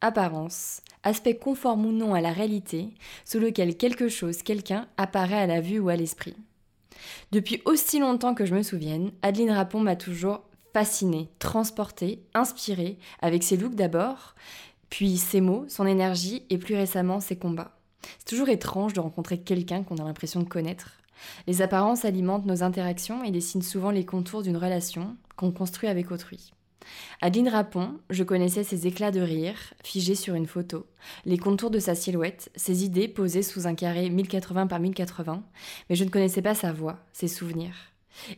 apparence, aspect conforme ou non à la réalité, sous lequel quelque chose, quelqu'un apparaît à la vue ou à l'esprit. Depuis aussi longtemps que je me souvienne, Adeline Rapon m'a toujours fascinée, transportée, inspirée, avec ses looks d'abord, puis ses mots, son énergie et plus récemment ses combats. C'est toujours étrange de rencontrer quelqu'un qu'on a l'impression de connaître. Les apparences alimentent nos interactions et dessinent souvent les contours d'une relation qu'on construit avec autrui. Adeline Rapon, je connaissais ses éclats de rire, figés sur une photo, les contours de sa silhouette, ses idées posées sous un carré 1080 par 1080, mais je ne connaissais pas sa voix, ses souvenirs.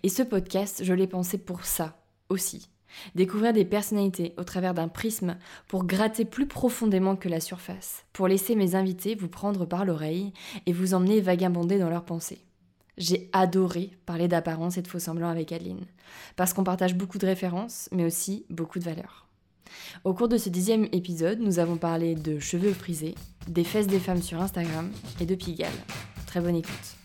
Et ce podcast, je l'ai pensé pour ça aussi. Découvrir des personnalités au travers d'un prisme pour gratter plus profondément que la surface, pour laisser mes invités vous prendre par l'oreille et vous emmener vagabonder dans leurs pensées. J'ai adoré parler d'apparence et de faux semblants avec Adeline, parce qu'on partage beaucoup de références, mais aussi beaucoup de valeurs. Au cours de ce dixième épisode, nous avons parlé de cheveux frisés, des fesses des femmes sur Instagram et de Pigalle. Très bonne écoute.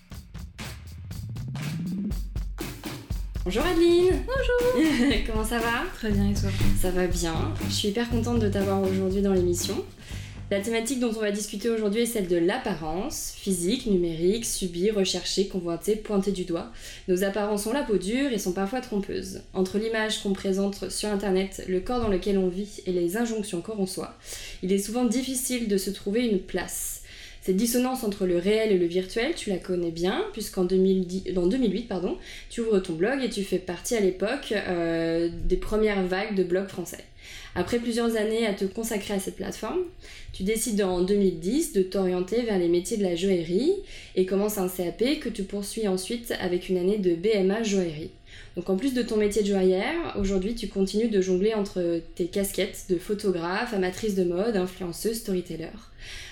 Bonjour Adeline Bonjour Comment ça va? Très bien et toi? Ça va bien. Je suis hyper contente de t'avoir aujourd'hui dans l'émission. La thématique dont on va discuter aujourd'hui est celle de l'apparence, physique, numérique, subie, recherchée, convoitée, pointée du doigt. Nos apparences ont la peau dure et sont parfois trompeuses. Entre l'image qu'on présente sur internet, le corps dans lequel on vit et les injonctions qu'on reçoit, il est souvent difficile de se trouver une place. Cette dissonance entre le réel et le virtuel, tu la connais bien, puisqu'en 2008, pardon, tu ouvres ton blog et tu fais partie à l'époque euh, des premières vagues de blogs français. Après plusieurs années à te consacrer à cette plateforme, tu décides en 2010 de t'orienter vers les métiers de la joaillerie et commences un CAP que tu poursuis ensuite avec une année de BMA joaillerie. Donc en plus de ton métier de joaillère, aujourd'hui tu continues de jongler entre tes casquettes de photographe, amatrice de mode, influenceuse, storyteller.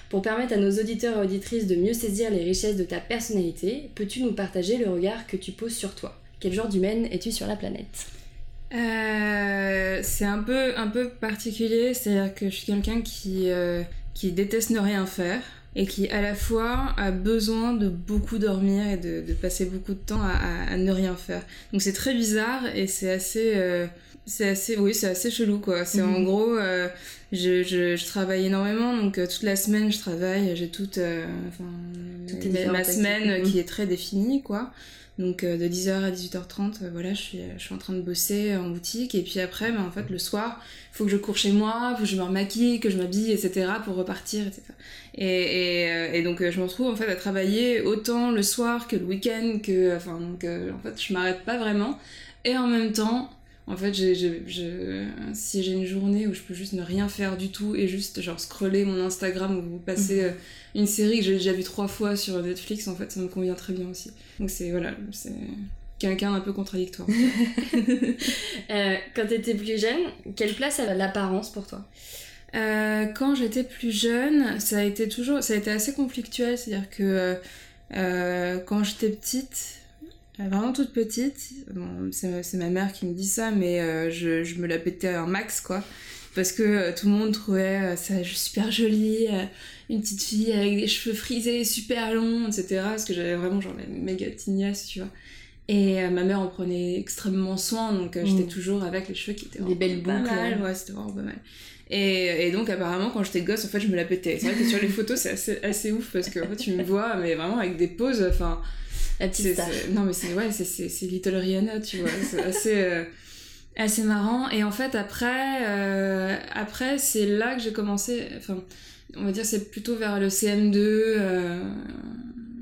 Pour permettre à nos auditeurs et auditrices de mieux saisir les richesses de ta personnalité, peux-tu nous partager le regard que tu poses sur toi? Quel genre d'humaine es-tu sur la planète? Euh, c'est un peu, un peu particulier, c'est-à-dire que je suis quelqu'un qui, euh, qui déteste ne rien faire et qui à la fois a besoin de beaucoup dormir et de, de passer beaucoup de temps à, à, ne rien faire. Donc c'est très bizarre et c'est assez, euh, c'est assez, oui, c'est assez chelou quoi. C'est en mhm. gros, euh, je, je, je, travaille énormément, donc euh, toute la semaine je travaille, j'ai toute, enfin, ma semaine qui est très définie quoi. Donc euh, de 10h à 18h30, euh, voilà, je suis, je suis en train de bosser en boutique. Et puis après, ben, en fait, le soir, il faut que je cours chez moi, faut que je me remaquille, que je m'habille, etc. pour repartir, etc. Et, et, euh, et donc je me retrouve en fait à travailler autant le soir que le week-end, que, enfin, donc en fait, je m'arrête pas vraiment. Et en même temps, en fait, je, si j'ai une journée où je peux juste ne rien faire du tout et juste genre scroller mon Instagram ou passer mhm. euh, une série que j'ai déjà vue trois fois sur Netflix, en fait, ça me convient très bien aussi. Donc c'est voilà, c'est quelqu'un un peu contradictoire. euh, quand t'étais plus jeune, quelle place avait l'apparence pour toi? Euh, Quand j'étais plus jeune, ça a été toujours, ça a été assez conflictuel, c'est-à-dire que euh, quand j'étais petite vraiment toute petite, bon, c'est ma mère qui me dit ça, mais euh, je, je, me la pétais un max, quoi. Parce que euh, tout le monde trouvait ça super jolie, une petite fille avec des cheveux frisés super longs, etc. Parce que j'avais vraiment genre la méga tignasse, tu vois. Et ma mère en prenait extrêmement soin, donc j'étais mm. toujours avec les cheveux qui étaient des belles boucles. Mal, ouais, c'était vraiment pas mal. Et, et, donc apparemment quand j'étais gosse, en fait, je me la pétais. C'est vrai que sur les photos, c'est assez, assez ouf parce que en fait, tu me vois, mais vraiment avec des poses, enfin la petite star. Non, mais c'est ouais, c'est Little Rihanna, tu vois. C'est assez, euh, assez marrant. Et en fait, après, euh, après c'est là que j'ai commencé. Enfin, on va dire, c'est plutôt vers le CM2. Euh,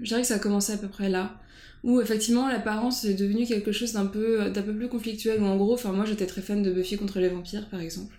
je dirais que ça a commencé à peu près là. Où effectivement, l'apparence est devenue quelque chose d'un peu, d'un peu plus conflictuel. Où en gros, enfin, moi, j'étais très fan de Buffy contre les vampires, par exemple.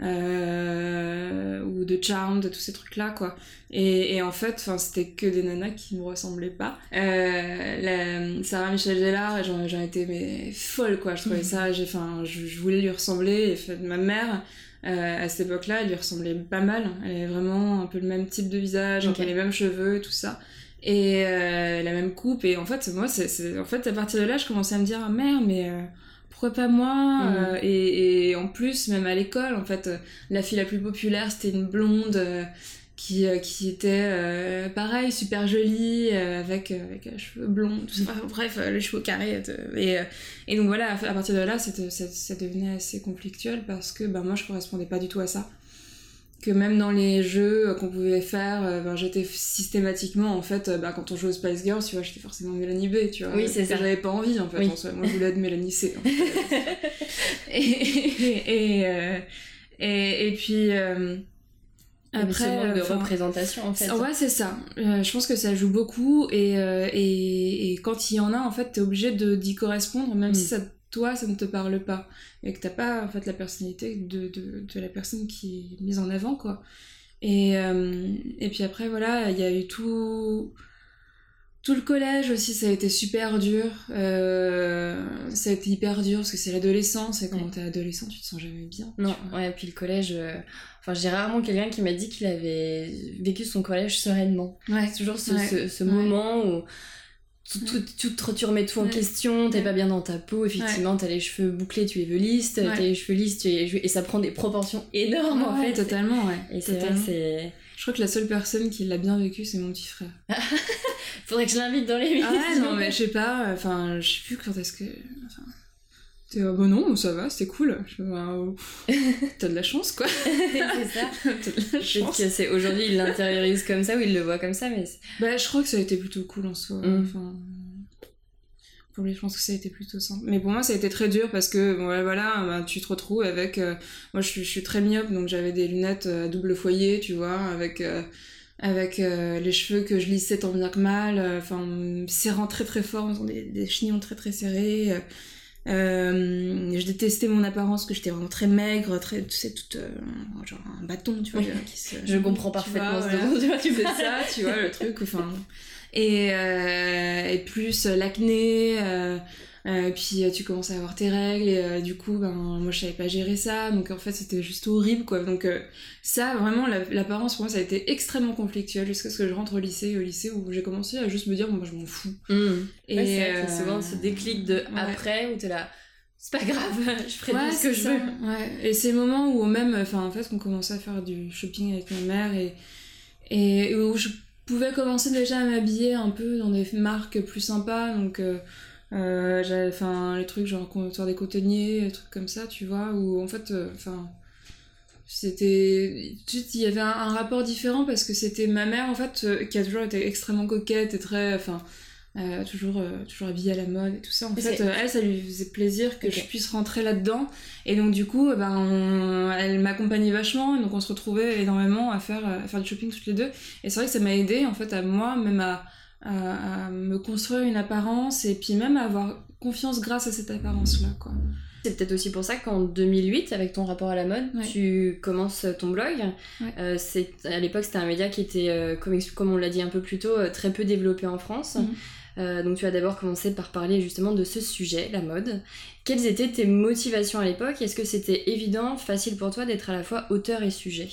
Euh, ou de Charmed, de tous ces trucs-là, quoi. Et, et en fait, c'était que des nanas qui me ressemblaient pas. Euh, la, Sarah Michel Gellar, j'en, j'en étais mais folle, quoi. Je trouvais ça, j'ai, enfin, je, je, voulais lui ressembler. Et fait, ma mère, euh, à cette époque-là, elle lui ressemblait pas mal. Elle avait vraiment un peu le même type de visage, okay. les mêmes cheveux, tout ça et euh, la même coupe et en fait moi c'est en fait à partir de là je commençais à me dire ah, merde mais euh, pourquoi pas moi Mm. Euh, et, et en plus même à l'école en fait euh, la fille la plus populaire c'était une blonde euh, qui, qui était pareil super jolie avec avec les cheveux blonds tout ça. Enfin, bref les cheveux carrés et et donc voilà à partir de là ça devenait assez conflictuel parce que bah moi je correspondais pas du tout à ça que même dans les jeux qu'on pouvait faire, euh, ben, j'étais systématiquement, en fait, euh, bah, quand on jouait au Spice Girls, tu vois, j'étais forcément Mélanie B, tu vois. Oui, c'est ça. J'avais pas envie, en fait, Oui. en soi. Moi, je voulais être Mélanie C. en fait. et, et, euh, et, et puis, euh, Après, de euh, représentation en fait. Ouais, c'est ça. Euh, je pense que ça joue beaucoup et, euh, et, et quand il y en a, en fait, t'es obligé d'y correspondre, même Mm. si ça, toi, ça ne te parle pas et que t'as pas en fait la personnalité de, de, de la personne qui est mise en avant, quoi. Et, euh, et puis après, voilà, il y a eu tout. Tout le collège aussi, ça a été super dur. Euh, ça a été hyper dur parce que c'est l'adolescence et quand Ouais. t'es adolescent, tu te sens jamais bien. Non, ouais, puis le collège. euh, Enfin, j'ai rarement quelqu'un qui m'a dit qu'il avait vécu son collège sereinement. Ouais. C'est toujours ce, Ouais. ce, ce moment où tout, tout, tout- tu remets tout en Ouais. question, t'es Ouais. pas bien dans ta peau, effectivement, t'as les cheveux bouclés, tu es veliste, Ouais. t'as les cheveux lisses, tu es... et ça prend des proportions énormes en fait. totalement, ouais. Et vrai Totalement. c'est. Je crois que la seule personne qui l'a bien vécu, c'est mon petit frère. Faudrait que je l'invite dans les Ah ouais, non, mais je sais pas, enfin, je sais plus quand est-ce que. Enfin. T'es, ah bah non, ça va, c'était cool. Bah, oh, T'as de la chance, quoi. c'est ça. T'as de la chance. que c'est aujourd'hui il l'intériorise comme ça ou il le voit comme ça, mais Bah, je crois que ça a été plutôt cool en soi. Mm. Enfin. Pour lui, je pense que ça a été plutôt simple. Mais pour moi, ça a été très dur parce que, bon, voilà, bah, tu te retrouves avec. euh, moi, je suis, je suis très myope, donc j'avais des lunettes euh, à double foyer, tu vois, avec. euh, avec euh, les cheveux que je lissais tant bien que mal, euh, enfin, serrant très très fort, en faisant des, des chignons très très serrés. euh, euh, je détestais mon apparence, que j'étais vraiment très maigre, très, tu sais, toute, euh, genre un bâton, tu vois. Oui. qui se- je comprends parfaitement vois, ce voilà. dont tu parles. ça, tu vois, le truc, enfin. Et, euh, et plus l'acné, euh, puis euh, tu commences à avoir tes règles, et euh, du coup, ben, moi je savais pas gérer ça, donc en fait c'était juste horrible, quoi. Donc euh, ça, vraiment, la- l'apparence pour moi ça a été extrêmement conflictuel jusqu'à ce que je rentre au lycée, au lycée où j'ai commencé à juste me dire, bon, moi je m'en fous. Mm. Et Ouais, c'est souvent ce déclic de ouais. après où t'es là, c'est pas grave, je ferai Ouais, ce que je ça, veux. Ouais. Et c'est le moment où même, enfin en fait, on commençait à faire du shopping avec ma mère et, et où je pouvais commencer déjà à m'habiller un peu dans des marques plus sympas, donc euh, enfin les trucs genre Comptoir des Cotonniers, des trucs comme ça, tu vois, où en fait, euh, enfin c'était il y avait un, un rapport différent parce que c'était ma mère en fait euh, qui a toujours été extrêmement coquette et très enfin euh, toujours euh, toujours habillée à la mode et tout ça en fait euh, elle ça lui faisait plaisir que je puisse rentrer là-dedans. Et donc du coup ben on- elle m'accompagnait vachement et donc on se retrouvait énormément à faire à faire du shopping toutes les deux. Et c'est vrai que ça m'a aidé en fait à moi même à, à, à me construire une apparence et puis même à avoir confiance grâce à cette apparence là quoi C'est peut-être aussi pour ça qu'en 2008, avec ton rapport à la mode, Ouais. tu commences ton blog. Ouais. Euh, c'est, à l'époque, c'était un média qui était, euh, comme, on l'a dit un peu plus tôt, euh, très peu développé en France. Mhm. Euh, donc tu as d'abord commencé par parler justement de ce sujet, la mode. Quelles étaient tes motivations à l'époque? Est-ce que c'était évident, facile pour toi d'être à la fois auteur et sujet?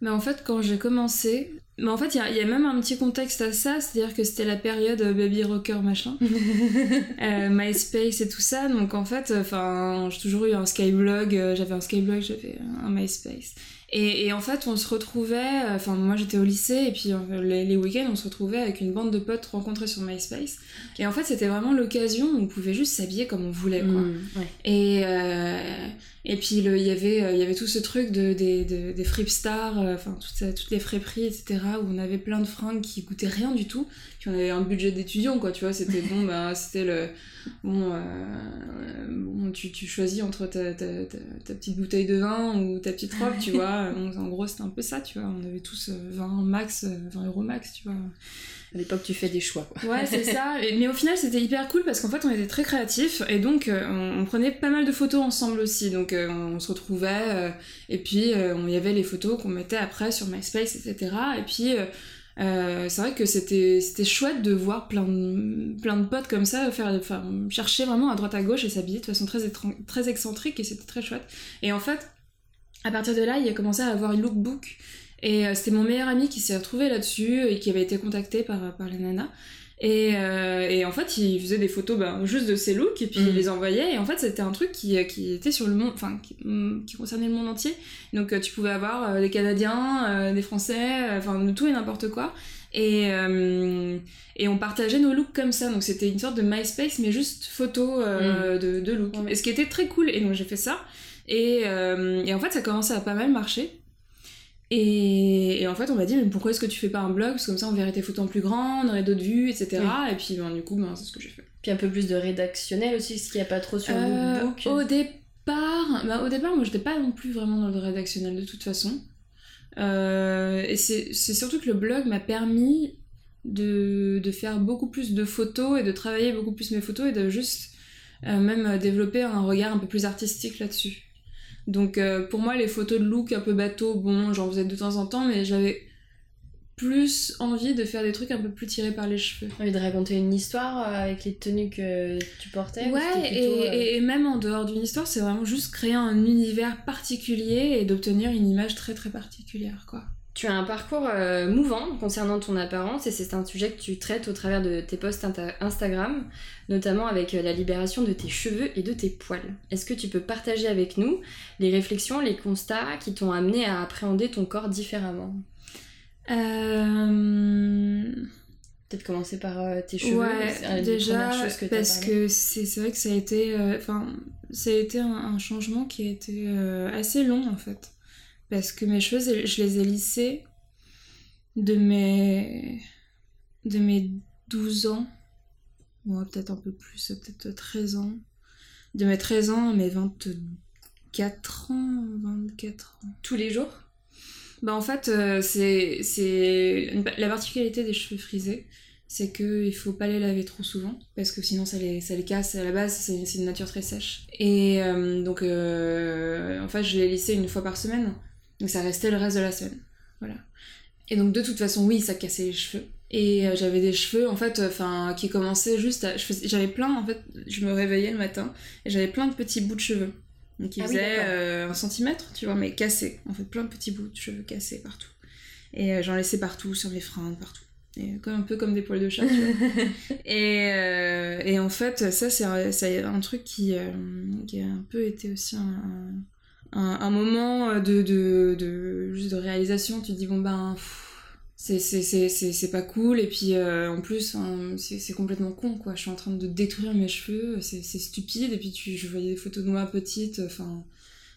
Mais en fait, quand j'ai commencé, mais en fait, il y, a- il y a même un petit contexte à ça, c'est-à-dire que c'était la période euh, baby rocker machin, euh, MySpace et tout ça. Donc en fait, enfin, j'ai toujours eu un Skyblog, euh, j'avais un Skyblog, j'avais un MySpace. Et, et en fait, on se retrouvait, euh, enfin, moi j'étais au lycée, et puis euh, les, les week-ends, on se retrouvait avec une bande de potes rencontrés sur MySpace. Et en fait, c'était vraiment l'occasion où on pouvait juste s'habiller comme on voulait, quoi. Mm, ouais. Et, euh, et puis il y avait il y avait tout ce truc de, des, de- des fripstars, euh, enfin toutes, toutes les friperies, etc. où on avait plein de fringues qui coûtaient rien du tout. Puis on avait un budget d'étudiant, quoi, tu vois. C'était bon, bah, c'était le. Bon, euh, bon, tu, tu choisis entre ta, ta, ta, ta petite bouteille de vin ou ta petite robe, tu vois. Donc, en gros, c'était un peu ça, tu vois. On avait tous euh, 20 max, euh, 20 euros max, tu vois. À l'époque, tu fais des choix. Quoi. Ouais, c'est ça. Et- mais au final, c'était hyper cool parce qu'en fait, on était très créatifs et donc euh, on, on prenait pas mal de photos ensemble aussi. Donc euh, on se retrouvait euh, et puis euh, on- il y avait les photos qu'on mettait après sur MySpace, etc. Et puis euh, euh, c'est vrai que c'était c'était chouette de voir plein de, plein de potes comme ça faire, enfin, chercher vraiment à droite à gauche et s'habiller de façon très, très excentrique et c'était très chouette. Et en fait, à partir de là, il a commencé à avoir une lookbook et euh, c'était mon meilleur ami qui s'est retrouvé là-dessus et qui avait été contacté par, par les nanas. Et, euh, et en fait, il faisait des photos ben, juste de ses looks et puis il les envoyait. Et en fait, c'était un truc qui, qui était sur le monde, enfin, qui, mm, qui concernait le monde entier. Donc, euh, tu pouvais avoir euh, des Canadiens, euh, des Français, euh, enfin, de tout et n'importe quoi. Et, euh, et on partageait nos looks comme ça. Donc, c'était une sorte de MySpace, mais juste photo euh, de, de look. Ouais. Et ce qui était très cool. Et donc, j'ai fait ça. Et, euh, et en fait, ça commençait à pas mal marcher. Et, et en fait, on m'a dit, mais pourquoi est-ce que tu fais pas un blog? Parce que comme ça, on verrait tes photos en plus grand, on aurait d'autres vues, etc. Et puis, ben, du coup, ben, c'est ce que j'ai fait. Puis un peu plus de rédactionnel aussi, ce qu'il n'y a pas trop sur le Euh, lookbook. au départ, bah, au départ, moi, j'étais pas non plus vraiment dans le rédactionnel de toute façon. Euh, et c'est surtout que le blog m'a permis de, de faire beaucoup plus de photos et de travailler beaucoup plus mes photos et de juste euh, même développer un regard un peu plus artistique là-dessus. Donc euh, pour moi, les photos de look un peu bateau, bon, j'en faisais de temps en temps, mais j'avais plus envie de faire des trucs un peu plus tirés par les cheveux. envie de raconter une histoire euh, avec les tenues que tu portais ou Ouais, euh, et- et même en dehors d'une histoire, c'est vraiment juste créer un univers particulier et d'obtenir une image très très particulière, quoi. Tu as un parcours euh, mouvant concernant ton apparence et c'est un sujet que tu traites au travers de tes posts Instagram, notamment avec euh, la libération de tes cheveux et de tes poils. Est-ce que tu peux partager avec nous les réflexions, les constats qui t'ont amené à appréhender ton corps différemment? Euh... Peut-être commencer par euh, tes cheveux. Ouais, déjà, que parce que c'est vrai que ça a été, enfin, ça a été un, un changement qui a été assez long en fait, parce que mes cheveux, je les ai lissés de mes, de mes 12 ans, bon, peut-être un peu plus, peut-être 13 ans, de mes 13 ans à mes 24 ans, 24 ans. tous les jours? Bah en fait, euh, c'est c'est la particularité des cheveux frisés, c'est que il faut pas les laver trop souvent parce que sinon ça les ça les casse. À la base, c'est c'est une nature très sèche. Et euh, donc euh, en fait, je les lissais une fois par semaine, donc ça restait le reste de la semaine. Voilà. Et donc de toute façon, oui, ça cassait les cheveux. Et euh, j'avais des cheveux en fait, enfin qui commençaient juste à, j'avais plein en fait, je me réveillais le matin et j'avais plein de petits bouts de cheveux. Donc ils Ah faisaient euh, un centimètre, tu vois, mais cassés. En fait, plein de petits bouts de cheveux cassés partout. Et euh, j'en laissais partout, sur mes fringues, partout. Et comme, un peu comme des poils de chat, tu vois. et, et en fait, ça, c'est un, un truc qui, qui a un peu été aussi un, un, un moment de, de, de, juste de réalisation. Tu te dis, bon ben, c'est pas cool. Et puis euh, en plus, hein, c'est c'est complètement con, quoi. Je suis en train de détruire mes cheveux, c'est c'est stupide. Et puis tu, je voyais des photos de moi petite, enfin.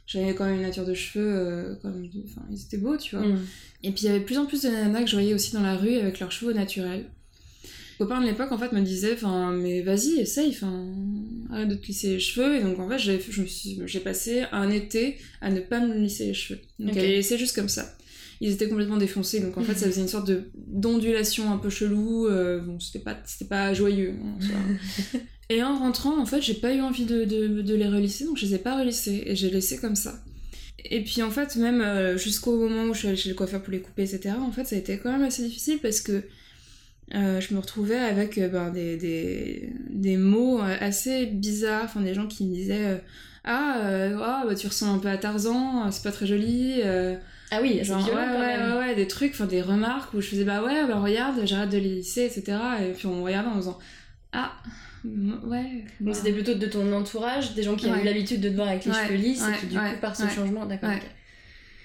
J'avais quand même une nature de cheveux, euh, quand même, enfin, ils étaient beaux, tu vois. Mm. Et puis il y avait de plus en plus de nanas que je voyais aussi dans la rue avec leurs cheveux naturels. Copain de l'époque en fait me disait enfin mais vas-y essaye enfin arrête de te lisser les cheveux. Et donc en fait j'ai passé un été à ne pas me lisser les cheveux. Donc à les laisser juste comme ça. Ils étaient complètement défoncés. Donc en fait ça faisait une sorte de d'ondulation un peu chelou euh, bon c'était pas c'était pas joyeux hein, et en rentrant en fait j'ai pas eu envie de, de, de les relisser donc je les ai pas relissés. Et j'ai laissé comme ça. Et puis en fait, même euh, jusqu'au moment où je suis allée chez le coiffeur pour les couper, etc., en fait, ça a été quand même assez difficile parce que euh, je me retrouvais avec euh, ben, des, des, des mots euh, assez bizarres, enfin des gens qui me disaient euh, Ah, ah, bah, tu ressembles un peu à Tarzan, c'est pas très joli. Ah oui, genre, violent ouais, ouais, ouais, ouais, des trucs, enfin des remarques où je faisais Bah ouais, bah regarde, j'arrête de les lisser, etc. Et puis on me regardait en me disant Ah, ouais. Donc bah, c'était plutôt de ton entourage, des gens qui avaient Ouais. l'habitude de te voir avec les cheveux lisses et qui du coup par ce changement, d'accord.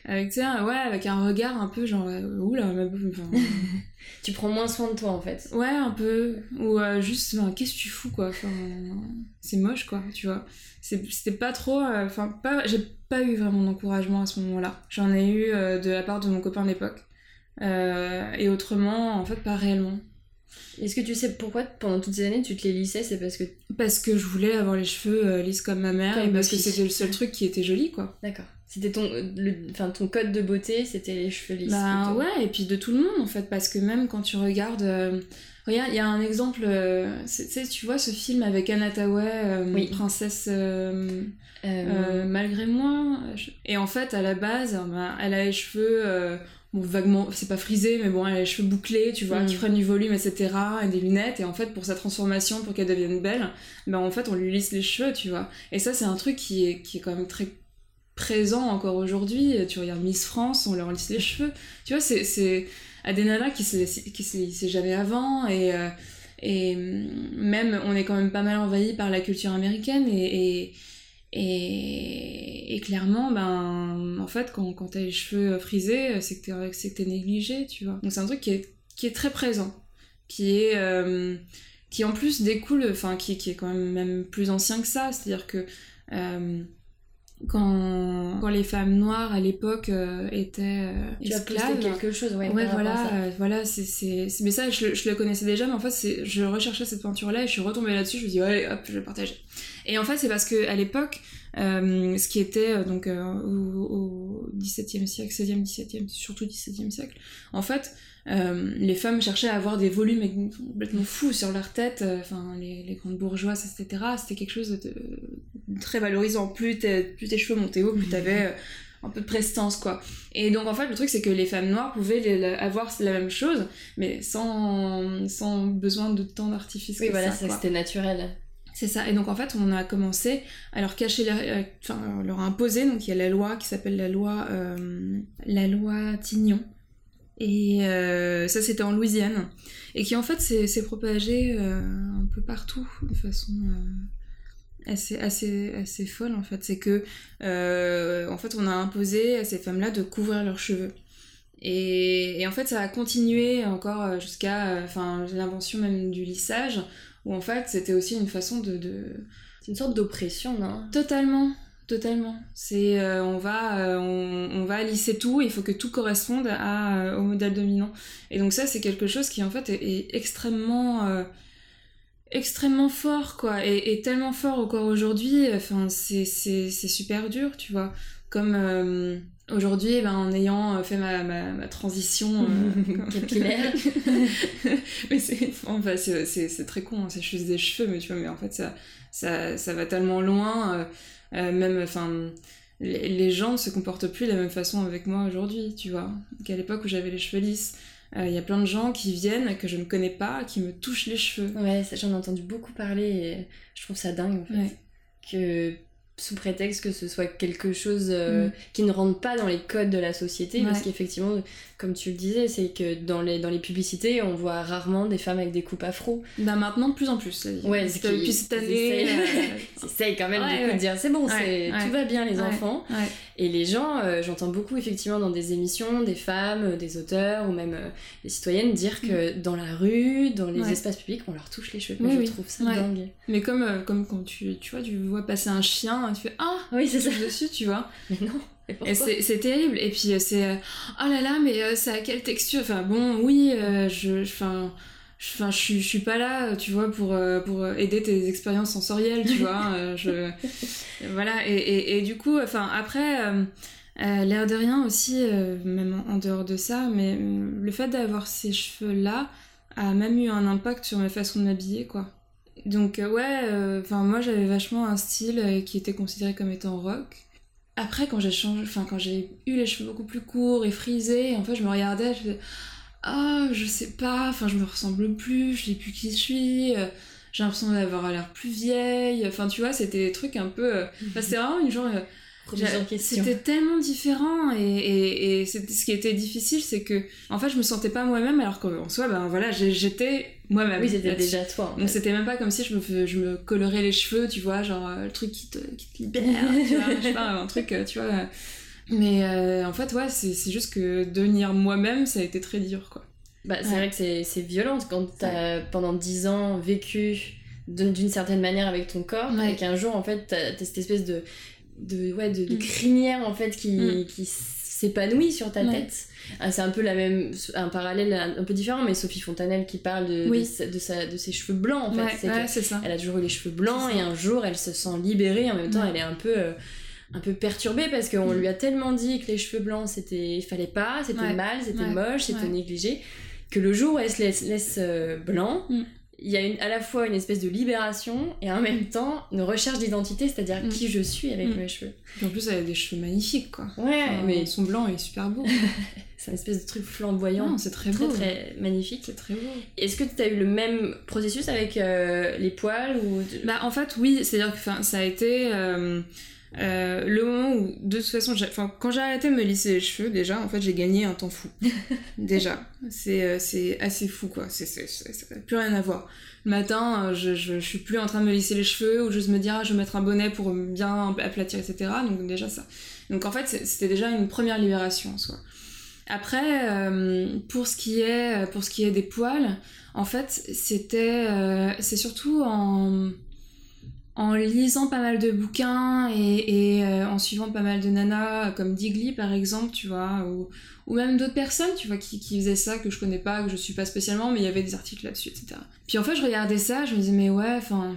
Avec, tu sais, ouais, avec un regard un peu genre euh, Oula, ma enfin, Tu prends moins soin de toi en fait. Ouais, un peu. Ou euh, juste, qu'est-ce que tu fous, quoi enfin, C'est moche, quoi, tu vois. C'était pas trop... euh, Enfin, pas, j'ai pas eu vraiment d'encouragement à ce moment-là. J'en ai eu de la part de mon copain de l'époque. Et autrement, en fait, pas réellement. Est-ce que tu sais pourquoi pendant toutes ces années tu te les lissais C'est parce que. Parce que je voulais avoir les cheveux lisses comme ma mère et parce que c'était le seul truc qui était joli, quoi. D'accord. C'était ton, enfin, ton code de beauté, c'était les cheveux lisses. Bah ouais, et puis de tout le monde en fait, parce que même quand tu regardes. Euh, regarde, il y a un exemple, euh, tu vois ce film avec Anna Tawai, princesse malgré moi. Et en fait, à la base, bah, elle a les cheveux bon, vaguement, c'est pas frisé, mais bon, elle a les cheveux bouclés, tu vois, qui mm. prennent du volume, etc., et des lunettes, et en fait, pour sa transformation, pour qu'elle devienne belle, ben en fait, on lui lisse les cheveux, tu vois. Et ça, c'est un truc qui est, qui est quand même très présent encore aujourd'hui. Tu regardes Miss France, on leur lisse les cheveux. Tu vois, c'est à des nanas qui se, lissaient jamais avant, et. Euh, et même, on est quand même pas mal envahi par la culture américaine, et, et clairement, ben, en fait, quand, quand t'as les cheveux frisés, c'est que t'es négligé, tu vois. Donc c'est un truc qui est, qui est très présent, qui est... Euh, qui en plus découle, enfin, qui, qui est quand même, même plus ancien que ça, c'est-à-dire que... Euh, quand, quand les femmes noires à l'époque euh, étaient euh, esclaves. quelque chose, ouais. Ouais, voilà, euh, voilà, c'est, mais ça, je, je, le connaissais déjà, mais en fait, je recherchais cette peinture-là et je suis retombée là-dessus. Je me dis, ouais, hop, je vais partager. Et en fait, c'est parce que à l'époque, ce qui était donc au, au XVIIe siècle, XVIe, XVIIe, surtout XVIIe siècle, en fait, euh, les femmes cherchaient à avoir des volumes complètement fous sur leur tête, euh, enfin les, les, grandes bourgeoises, etc. C'était quelque chose de, très valorisant. Plus, plus tes cheveux montaient haut, plus t'avais euh, un peu de prestance, quoi. Et donc en fait, le truc c'est que les femmes noires pouvaient avoir la même chose, mais sans, sans besoin de tant d'artifice. Oui, voilà, c'était naturel. C'est ça. Et donc en fait, on a commencé à leur cacher, enfin, leur imposer. Donc il y a la loi qui s'appelle la loi, la loi Tignon, et euh, ça, c'était en Louisiane. Et qui, en fait, s'est propagé euh, un peu partout de façon euh, assez, assez, assez folle, en fait. C'est que, en fait, on a imposé à ces femmes-là de couvrir leurs cheveux. Et, et, en fait, ça a continué encore jusqu'à enfin l'invention même du lissage, où en fait, c'était aussi une façon de... de... C'est une sorte d'oppression, non? Totalement, Totalement. C'est euh, on va euh, on, va lisser tout. Il faut que tout corresponde à, euh, au modèle dominant. Et donc ça c'est quelque chose qui en fait est, extrêmement extrêmement fort quoi et, tellement fort encore aujourd'hui. Enfin c'est c'est super dur tu vois. Comme aujourd'hui ben, en ayant fait ma, ma, transition capillaire. mais c'est enfin, très con. Hein, c'est juste des cheveux mais tu vois mais en fait ça ça ça va tellement loin. Euh, même, enfin, les, gens ne se comportent plus de la même façon avec moi aujourd'hui, tu vois, qu'à l'époque où j'avais les cheveux lisses. Il euh, y a plein de gens qui viennent, que je ne connais pas, qui me touchent les cheveux. Ouais, j'en ai entendu beaucoup parler et je trouve ça dingue en fait. Que sous prétexte que ce soit quelque chose euh, mm. qui ne rentre pas dans les codes de la société, parce qu'effectivement, comme tu le disais, c'est que dans les, dans les publicités, on voit rarement des femmes avec des coupes afro. Bah maintenant, de plus en plus. Ouais, depuis cette année. Essayent quand même de dire c'est bon, c'est tout va bien les enfants. Et les gens, euh, j'entends beaucoup effectivement dans des émissions, des femmes, euh, des auteurs ou même des citoyennes dire que mm. dans la rue, dans les espaces publics, on leur touche les cheveux. je trouve ça dingue. Mais comme, comme quand tu, tu vois, tu vois passer un chien, tu fais Ah, oui, c'est ça dessus, tu vois. Mais non. Et c'est terrible. Et puis euh, c'est euh, oh là là, mais euh, ça a quelle texture Enfin bon, oui, je, enfin, je, je, suis pas là, tu vois, pour pour aider tes expériences sensorielles, tu vois. je voilà. Et, et, du coup, enfin après. L'air de rien aussi, même en dehors de ça, mais le fait d'avoir ces cheveux-là a même eu un impact sur ma façon de m'habiller, quoi. Donc ouais, enfin moi j'avais vachement un style qui était considéré comme étant rock, après, quand j'ai changé, enfin, quand j'ai eu les cheveux beaucoup plus courts et frisés, en fait, je me regardais, je faisais, ah, je sais pas, enfin, je me ressemble plus, je sais plus qui je suis, euh, j'ai l'impression d'avoir l'air plus vieille, enfin, tu vois, c'était des trucs un peu, euh, enfin, c'était vraiment une genre, c'était tellement différent et, et, et ce qui était difficile, c'est que en fait je me sentais pas moi-même alors qu'en soi, ben voilà, j'étais moi-même. Oui, c'était déjà toi. Donc c'était même pas comme si je me, je me colorais les cheveux, tu vois, genre euh, le truc qui te, qui te libère, tu vois, je sais pas, un truc, euh, tu vois. Mais euh, en fait, ouais, c'est juste que devenir moi-même, ça a été très dur, quoi. Bah, c'est vrai que c'est violent quand t'as pendant dix ans vécu d'une certaine manière avec ton corps et qu'un jour, en fait, t'as cette espèce de de, ouais, de, de mm. crinière en fait qui, mm. qui s'épanouit sur ta Ouais. tête. Ah, c'est un peu la même, un parallèle un, un peu différent, mais Sophie Fontanelle qui parle de, Oui. de, sa- de sa- de ses cheveux blancs en fait. Ouais, C'est elle a toujours eu les cheveux blancs et un jour elle se sent libérée. En même temps, Ouais. elle est un peu, euh, un peu perturbée parce qu'on Mm. lui a tellement dit que les cheveux blancs c'était, fallait pas, c'était mal, c'était moche, c'était négligé, que le jour où elle se laisse, laisse euh, blanc. Mm. Il y a une, à la fois une espèce de libération et en même temps une recherche d'identité, c'est-à-dire Mm. qui je suis avec Mm. mes cheveux. En plus, elle a des cheveux magnifiques, quoi. Ouais, Enfin, mais son blanc est super beau. c'est une espèce de truc flamboyant, c'est très très beau. très magnifique. C'est très beau. Est-ce que tu as eu le même processus avec euh, les poils ou Bah en fait oui, c'est-à-dire que ça a été euh, euh, le moment où de toute façon, j'ai- 'fin, quand j'ai arrêté de me lisser les cheveux déjà, en fait j'ai gagné un temps fou. déjà, c'est euh, c'est assez fou quoi, c'est ça n'a plus rien à voir. Le matin, euh, je, je, je suis plus en train de me lisser les cheveux ou juste me dire ah, je vais mettre un bonnet pour bien aplatir etc. Donc déjà ça. Donc en fait c'était déjà une première libération en soi. Après, euh, pour ce qui est pour ce qui est des poils, en fait, c'était c'est surtout en en lisant pas mal de bouquins et, euh, en suivant pas mal de nanas comme Digly par exemple, tu vois, ou, même d'autres personnes, tu vois, qui, qui faisaient ça que je connais pas, que je suis pas spécialement, mais il y avait des articles là-dessus, etc. Puis en fait, je regardais ça, je me disais mais ouais, enfin.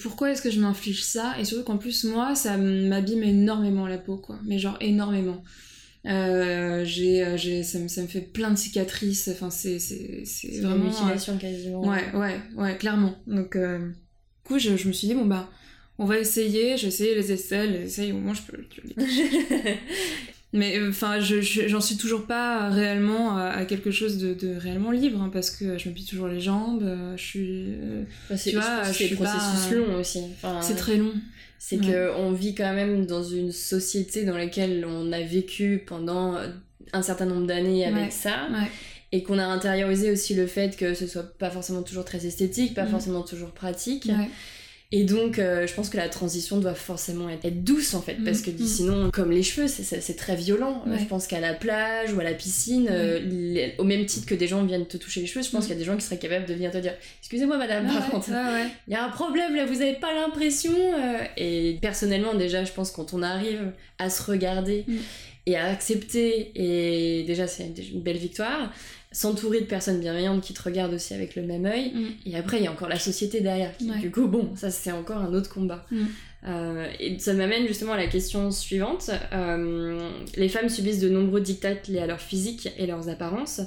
pourquoi est-ce que je m'inflige ça? Et surtout qu'en plus, moi, ça m'abîme énormément la peau, quoi. Mais genre énormément. Euh, j'ai, euh, j'ai, ça, me, ça me fait plein de cicatrices. Enfin, c'est, c'est, c'est c'est vraiment. une euh, mutilation quasiment Ouais, ouais, ouais, clairement. Donc, euh, du coup, je, je me suis dit, bon, bah, on va essayer. J'ai essayé les aisselles, les aisselles, au moins, je peux. Mais, enfin, je, je- j'en suis toujours pas réellement à, à quelque chose de, de réellement libre, hein, parce que je me plie toujours les jambes, je suis. c'est, Tu vois, je c'est suis processus pas- longs aussi. Enfin, c'est très long. C'est Ouais. que on vit quand même dans une société dans laquelle on a vécu pendant un certain nombre d'années avec Ouais. ça et qu'on a intériorisé aussi le fait que ce soit pas forcément toujours très esthétique, pas Mhm. forcément toujours pratique. Ouais. Et donc, euh, je pense que la transition doit forcément être, être douce en fait, Mhm. parce que Mhm. sinon, comme les cheveux, c'est- très violent. Euh, Ouais. Je pense qu'à la plage ou à la piscine, euh, les- au même titre que des gens viennent te toucher les cheveux, je pense qu'il y a des gens qui seraient capables de venir te dire Excusez-moi, madame, Ouais, par contre, ouais, ouais. il y a un problème là, vous avez pas l'impression euh, Et personnellement, déjà, je pense quand on arrive à se regarder Mm. et à accepter, et déjà, c'est une belle victoire, s'entourer de personnes bienveillantes qui te regardent aussi avec le même œil. Mm. Et après, il y a encore la société derrière. Qui, Ouais. Du coup, bon, ça c'est encore un autre combat. Mm. Euh, et ça m'amène justement à la question suivante. Euh, les femmes subissent de nombreux dictats liés à leur physique et leurs apparences.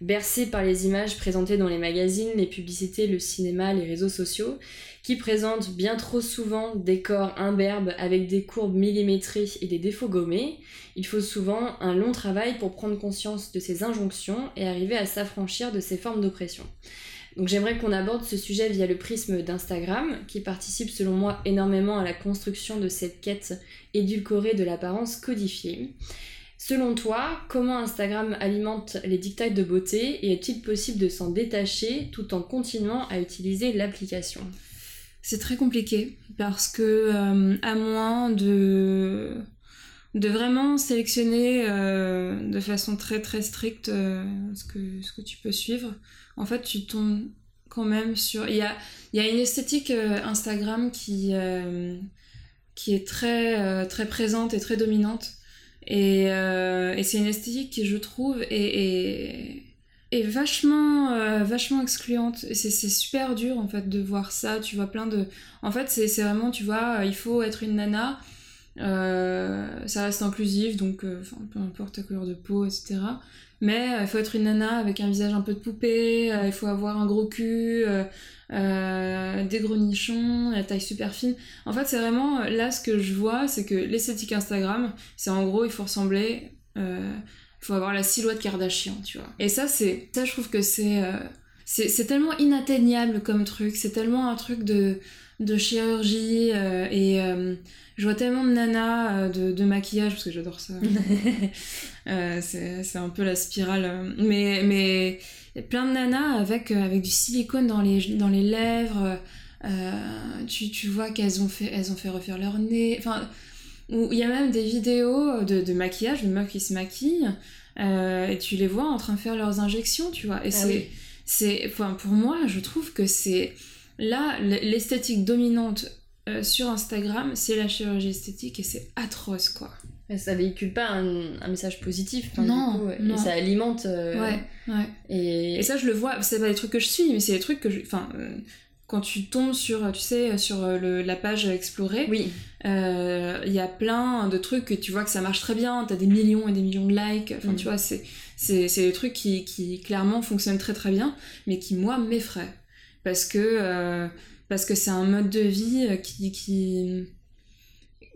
Bercées par les images présentées dans les magazines, les publicités, le cinéma, les réseaux sociaux, qui présentent bien trop souvent des corps imberbes avec des courbes millimétrées et des défauts gommés, il faut souvent un long travail pour prendre conscience de ces injonctions et arriver à s'affranchir de ces formes d'oppression. Donc j'aimerais qu'on aborde ce sujet via le prisme d'Instagram, qui participe selon moi énormément à la construction de cette quête édulcorée de l'apparence codifiée. Selon toi, comment Instagram alimente les dictats de beauté et est-il possible de s'en détacher tout en continuant à utiliser l'application? C'est très compliqué parce que euh, à moins de de vraiment sélectionner euh, de façon très très stricte euh, ce que ce que tu peux suivre, en fait tu tombes quand même sur il y a il y a une esthétique Instagram qui qui est très très présente et très dominante. Et, et c'est une esthétique qui je trouve est, est vachement euh, vachement excluante. Et c'est super dur en fait de voir ça. Tu vois plein de en fait c'est vraiment tu vois il faut être une nana euh, ça reste inclusif donc euh, peu importe ta couleur de peau etc mais euh, il faut être une nana avec un visage un peu de poupée euh, il faut avoir un gros cul euh, euh, des gros nichons la taille super fine. En fait c'est vraiment là ce que je vois c'est que l'esthétique Instagram c'est en gros il faut ressembler euh, faut avoir la silhouette Kardashian, tu vois. Et ça, c'est, ça, je trouve que c'est, euh, c'est, tellement inatteignable comme truc. C'est tellement un truc de, de chirurgie euh, et euh, je vois tellement de nanas euh, de, de maquillage parce que j'adore ça. C'est, un peu la spirale. Mais, mais plein de nanas avec, avec du silicone dans les, dans les lèvres. tu, tu vois qu'elles ont fait, elles ont fait refaire leur nez. Enfin, où il y a même des vidéos de, de maquillage, de meufs qui se maquillent, euh, et tu les vois en train de faire leurs injections, tu vois. Et Ah c'est, oui. c'est, enfin, pour moi, je trouve que c'est là l'esthétique dominante euh, sur Instagram, c'est la chirurgie esthétique et c'est atroce, quoi. ça véhicule pas un, message positif, non, Et ça alimente. Euh, ouais, ouais. Et... ça, je le vois, c'est pas des trucs que je suis, mais c'est des trucs que je. Enfin, quand tu tombes sur, tu sais, sur le, la page explorer, oui. il y a plein de trucs que tu vois que ça marche très bien, t'as des millions et des millions de likes, enfin, tu mm. vois, c'est, c'est, des trucs qui, qui, clairement fonctionnent très très bien, mais qui, moi, m'effraient. Parce que parce que c'est un mode de vie euh, qui, qui,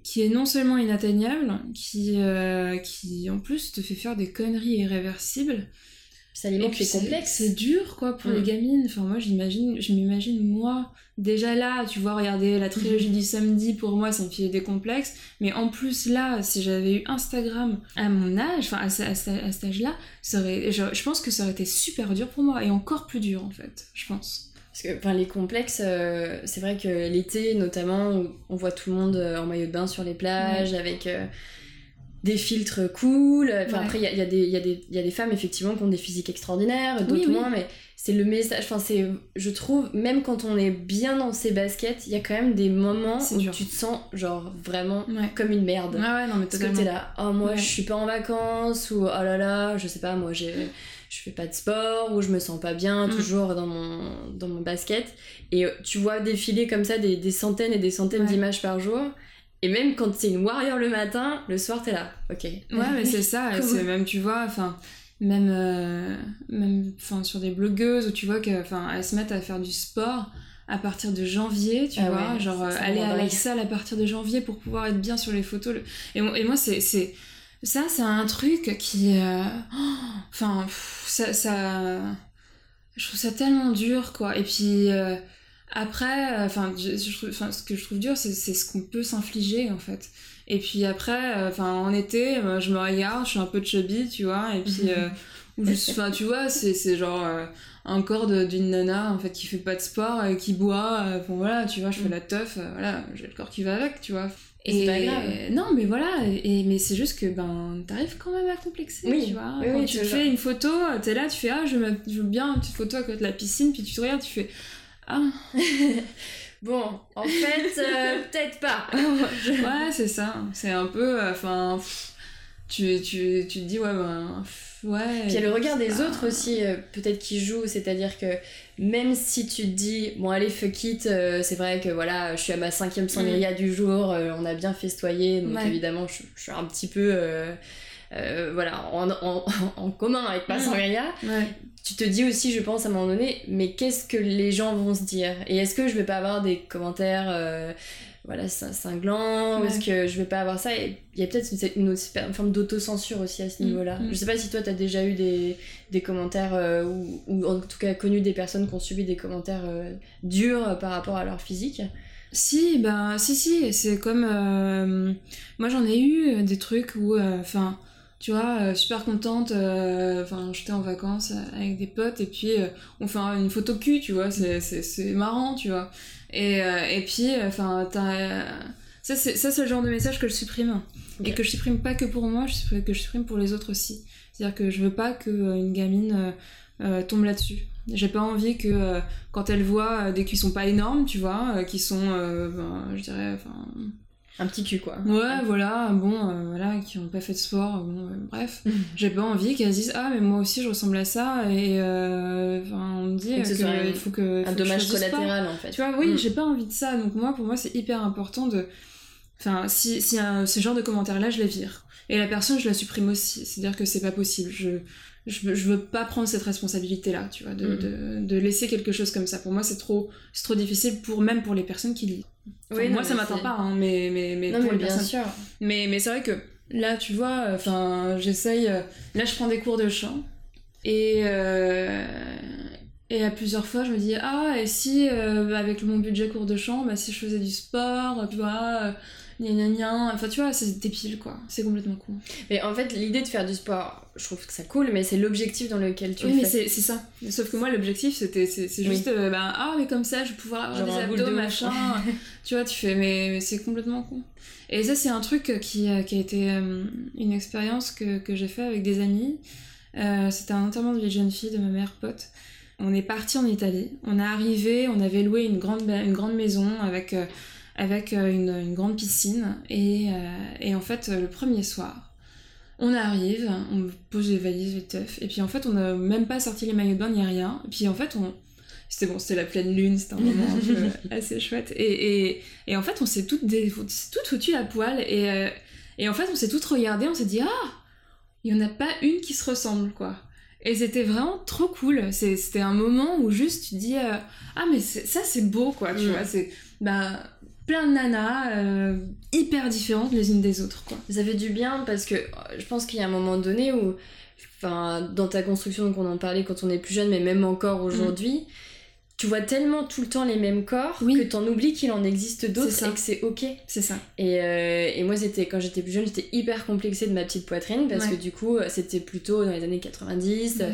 qui est non seulement inatteignable, qui, euh, qui en plus te fait faire des conneries irréversibles. Ça les complexes. C'est dur, quoi, pour les mm. gamines. Enfin, moi, j'imagine, je m'imagine, moi, déjà là, tu vois, regarder la trilogie du samedi, pour moi, ça me fait des complexes. Mais en plus, là, si j'avais eu Instagram à mon âge, enfin, à, à, cet âge-là, je, je pense que ça aurait été super dur pour moi. Et encore plus dur, en fait, je pense. Parce que enfin, les complexes, euh, c'est vrai que l'été, notamment, on voit tout le monde euh, en maillot de bain sur les plages, avec euh, des filtres cool. Enfin, Après, il y a, y, a y, a y a, des femmes, effectivement, qui ont des physiques extraordinaires, d'autres moins, mais c'est le message. Enfin, c'est, je trouve, même quand on est bien dans ses baskets, il y a quand même des moments où tu te sens, genre, vraiment comme une merde. Ah ouais, non, mais Parce que t'es là, oh, moi, je suis pas en vacances, ou oh là là, je sais pas, moi, j'ai je fais pas de sport ou je me sens pas bien mm. toujours dans mon, dans mon basket. Et euh, tu vois défiler comme ça des, des centaines et des centaines d'images par jour. Et même quand c'est une warrior le matin, le soir t'es là. Ok. Ouais, mais c'est ça. c'est même, tu vois, enfin, même, euh, même sur des blogueuses où tu vois qu'elles se mettent à faire du sport à partir de janvier, tu ah vois, genre euh, aller à la salle à partir de janvier pour pouvoir être bien sur les photos. Et, et moi, c'est ça, c'est un truc qui. Euh, enfin, ça, ça. Je trouve ça tellement dur, quoi. Et puis. Euh, après, enfin, ce que je trouve dur, c'est ce qu'on peut s'infliger, en fait. Et puis après, euh, enfin, en été, je me regarde, je suis un peu chubby, tu vois, et puis, enfin, tu vois, c'est genre un corps d'une nana, en fait, qui fait pas de sport, qui boit, bon voilà, tu vois, je fais mm. la teuf, voilà, j'ai le corps qui va avec, tu vois. Et, pas grave. non, mais voilà, et, mais c'est juste que ben, t'arrives quand même à complexer, tu vois. Quand tu fais une photo, t'es là, tu fais Ah, je veux bien une petite photo à côté de la piscine, puis tu te regardes, tu fais Ah. bon, en fait, euh, peut-être pas. ouais, c'est ça. C'est un peu. Euh, enfin. tu, tu, tu te dis, ouais, ben. Ouais. Puis il y a le regard des autres aussi, euh, peut-être qui joue, c'est-à-dire que même si tu te dis, bon allez, fuck it, euh, c'est vrai que voilà, je suis à ma cinquième sangria mm. du jour, euh, on a bien festoyé, donc évidemment, je, suis un petit peu, voilà, en, en, en, commun avec ma mm. sangria. Tu te dis aussi, je pense, à un moment donné, mais qu'est-ce que les gens vont se dire? Et est-ce que je vais pas avoir des commentaires voilà, c'est cinglant, ou est-ce que je vais pas avoir ça? Et il y a peut-être une, forme d'autocensure aussi à ce mm, niveau-là. Mm. Je sais pas si toi, tu as déjà eu des, des commentaires, euh, ou, ou, en tout cas connu des personnes qui ont subi des commentaires euh, durs euh, par rapport à leur physique? Si, ben, si, si, c'est comme. moi, j'en ai eu des trucs où, enfin tu vois, super contente. Enfin, j'étais en vacances avec des potes et puis on fait une photo cul, tu vois, c'est marrant, tu vois. Et, euh, et puis, enfin, ça, c'est le genre de message que je supprime. Et que je supprime pas que pour moi, je que je supprime pour les autres aussi. C'est-à-dire que je veux pas qu'une gamine euh, tombe là-dessus. J'ai pas envie que quand elle voit des qui sont pas énormes, tu vois, qui sont, ben, je dirais, enfin un petit cul quoi. Ouais, voilà, bon, euh, voilà, qui ont pas fait de sport, bon, euh, bref. J'ai pas envie qu'elles disent ah mais moi aussi je ressemble à ça et euh, enfin on me dit qu'il faut que un dommage collatéral en fait. Tu vois, oui, mm. j'ai pas envie de ça, donc moi pour moi c'est hyper important de, enfin si si un, ce genre de commentaires là je les vire et la personne je la supprime aussi, c'est à dire que c'est pas possible, je je, je veux pas prendre cette responsabilité là, tu vois, de, mm. de, de laisser quelque chose comme ça. Pour moi c'est trop c'est trop difficile pour même pour les personnes qui lisent oui, moi, ça m'attend pas, hein, mais, mais, mais, pour bien sûr. Mais, mais c'est vrai que là, tu vois, enfin, j'essaye. Euh, là, je prends des cours de chant. Et, euh, et à plusieurs fois, je me dis, ah, et si, euh, avec mon budget cours de chant, bah, si je faisais du sport, tu vois Enfin, tu vois, c'est débile, quoi. C'est complètement con. Mais en fait, l'idée de faire du sport, je trouve que ça cool, mais c'est l'objectif dans lequel tu oui, mais c'est ça. Sauf que moi, l'objectif, c'était c'est juste, euh, ben, ah, mais comme ça, je vais pouvoir avoir des abdos, machin. tu vois, tu fais, mais, c'est complètement con. Et ça, c'est un truc qui, euh, qui a été euh, une expérience que, que j'ai fait avec des amis. c'était un enterrement de vie de jeune fille de ma mère pote. On est parti en Italie. On est arrivé, on avait loué une grande, une grande maison avec avec une, une grande piscine. Et, et en fait, le premier soir, on arrive, on pose les valises, les teufs, et puis en fait, on n'a même pas sorti les maillots de bain, ni rien. Et puis en fait, on. C'était bon, c'était la pleine lune, c'était un moment un peu assez chouette. Et, et, et, en fait, on s'est toutes, des... toutes foutues à poil, et, euh, et en fait, on s'est toutes regardées, on s'est dit, ah, il n'y en a pas une qui se ressemble, quoi. Et c'était vraiment trop cool. C'était un moment où juste tu dis, euh, ah, mais ça, c'est beau, quoi, tu vois. C'est. Bah, plein de nanas euh, hyper différentes les unes des autres quoi. Ça fait du bien parce que euh, je pense qu'il y a un moment donné où enfin dans ta construction donc on en parlait quand on est plus jeune mais même encore aujourd'hui tu vois tellement tout le temps les mêmes corps que t'en oublies qu'il en existe d'autres et que c'est ok. C'est ça. Et, euh, et moi, c'était quand j'étais plus jeune, j'étais hyper complexée de ma petite poitrine parce que du coup, c'était plutôt dans les années 90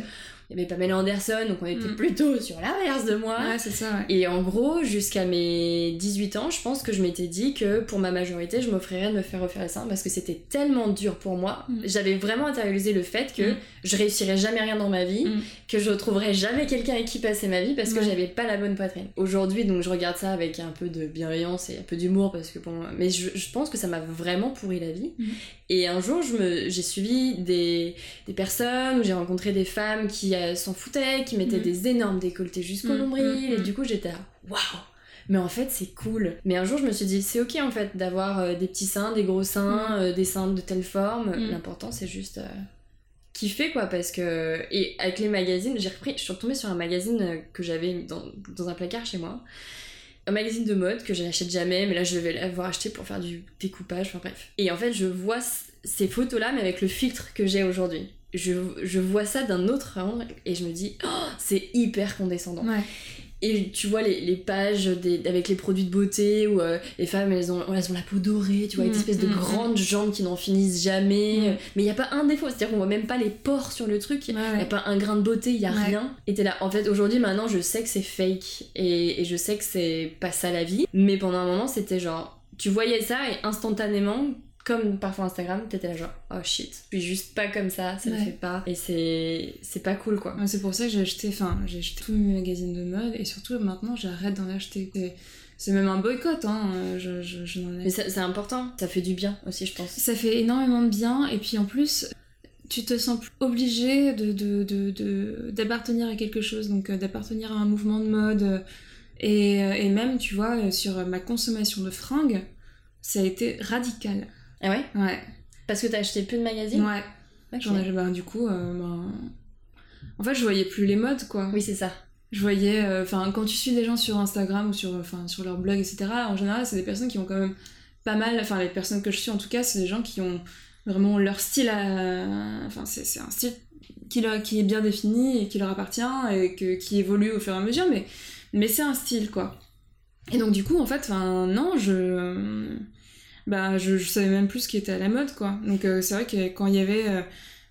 il y avait Pamela Anderson, donc on était mm. plutôt sur l'inverse de moi. Ouais, c'est ça, Et en gros, jusqu'à mes 18 ans, je pense que je m'étais dit que pour ma majorité, je m'offrirais de me faire refaire les seins parce que c'était tellement dur pour moi. Mm. J'avais vraiment intériorisé le fait que mm. je réussirais jamais rien dans ma vie, que je retrouverais jamais quelqu'un avec qui passer ma vie parce que j'avais pas la bonne poitrine. Aujourd'hui, donc je regarde ça avec un peu de bienveillance et un peu d'humour parce que bon, mais je, je pense que ça m'a vraiment pourri la vie. Et un jour, j'ai suivi des, des personnes j'ai rencontré des femmes qui euh, s'en foutaient, qui mettaient mm. des énormes décolletés jusqu'au mm, nombril, mm, et du coup j'étais là, waouh! Mais en fait, c'est cool. Mais un jour, je me suis dit, c'est ok en fait d'avoir euh, des petits seins, des gros seins, euh, des seins de telle forme. L'important, c'est juste kiffer quoi. Parce que. Et avec les magazines, j'ai repris. Je suis retombée sur un magazine que j'avais dans, dans un placard chez moi un magazine de mode que je n'achète jamais, mais là je vais l'avoir acheté pour faire du découpage, enfin bref. Et en fait, je vois ces photos-là, mais avec le filtre que j'ai aujourd'hui. Je, je, vois ça d'un autre angle et je me dis, oh, c'est hyper condescendant. Ouais. Et tu vois les, les pages des, avec les produits de beauté où euh, les femmes elles ont, elles ont la peau dorée, tu vois, une mm, espèce de mm, mm. grandes jambes qui n'en finissent jamais. Mais il n'y a pas un défaut, c'est-à-dire qu'on voit même pas les pores sur le truc, il n'y a pas un grain de beauté, il n'y a rien. Et t'es là, en fait, aujourd'hui, maintenant, je sais que c'est fake et, et je sais que c'est pas ça la vie. Mais pendant un moment, c'était genre, tu voyais ça et instantanément, comme parfois Instagram, t'étais là genre oh shit, je suis juste pas comme ça, ça le fait pas et c'est c'est pas cool quoi. c'est pour ça que j'ai acheté, enfin j'ai acheté tous mes magazines de mode et surtout maintenant j'arrête d'en acheter. C'est même un boycott, hein. Je, je, n'en ai... Mais c'est important, ça fait du bien aussi, je pense. Ça fait énormément de bien, et puis en plus, tu te sens plus obligé de, d'appartenir à quelque chose, donc euh, d'appartenir à un mouvement de mode. Et, euh, et même, tu vois, sur ma consommation de fringues, ça a été radical. Ah ouais? Ouais. Parce que t'as acheté plus de magazines? Ouais. J'en ai, bah, du coup, euh, bah, en fait, je voyais plus les modes, quoi. Oui, c'est ça. Je voyais, euh, enfin, quand tu suis des gens sur Instagram ou sur, enfin, sur leur blog, etc., en général, c'est des personnes qui ont quand même pas mal, enfin, les personnes que je suis, en tout cas, c'est des gens qui ont vraiment leur style à... Enfin, c'est un style qui, leur, qui est bien défini et qui leur appartient et que, qui évolue au fur et à mesure, mais, mais c'est un style, quoi. Et donc, du coup, en fait, enfin, non, je bah je, je, savais même plus ce qui était à la mode quoi. Donc euh, c'est vrai que quand il y avait euh,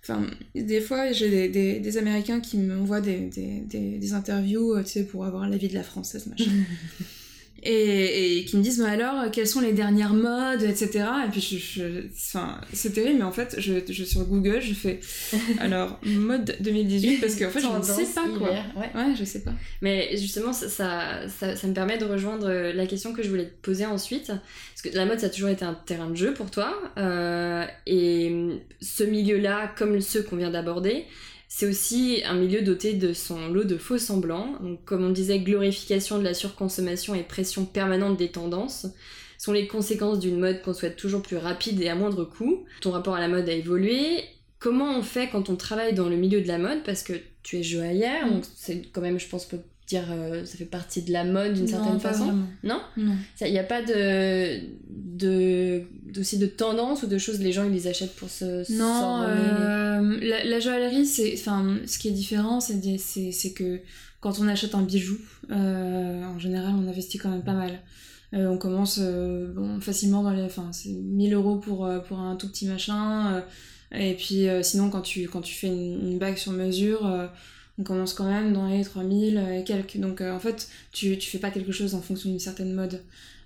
Enfin, des fois, j'ai des, des, Américains qui m'envoient des, des, interviews, euh, tu sais, pour avoir l'avis de la française. et, et qui me disent mais alors quelles sont les dernières modes etc et puis je, enfin c'est terrible mais en fait je, je sur Google je fais alors mode 2018 parce qu'en fait je ne sais pas quoi. Ouais. ouais je sais pas. Mais justement ça, ça, ça, me permet de rejoindre la question que je voulais te poser ensuite. Parce que la mode ça a toujours été un terrain de jeu pour toi euh, et ce milieu là comme ceux qu'on vient d'aborder c'est aussi un milieu doté de son lot de faux semblants. Donc, comme on disait, glorification de la surconsommation et pression permanente des tendances sont les conséquences d'une mode qu'on souhaite toujours plus rapide et à moindre coût. Ton rapport à la mode a évolué. Comment on fait quand on travaille dans le milieu de la mode? Parce que tu es joaillère, donc c'est quand même, je pense, dire euh, ça fait partie de la mode d'une certaine façon. non il n'y a pas de de aussi de tendance ou de choses les gens ils les achètent pour se non euh, la, joaillerie c'est enfin ce qui est différent c'est c'est que quand on achète un bijou euh, en général on investit quand même pas mal. On commence bon, facilement dans les enfin c'est 1000 euros pour pour un tout petit machin et puis sinon quand tu quand tu fais une, une bague sur mesure on commence quand même dans les 3000 et quelques. Donc euh, en fait, tu, tu fais pas quelque chose en fonction d'une certaine mode.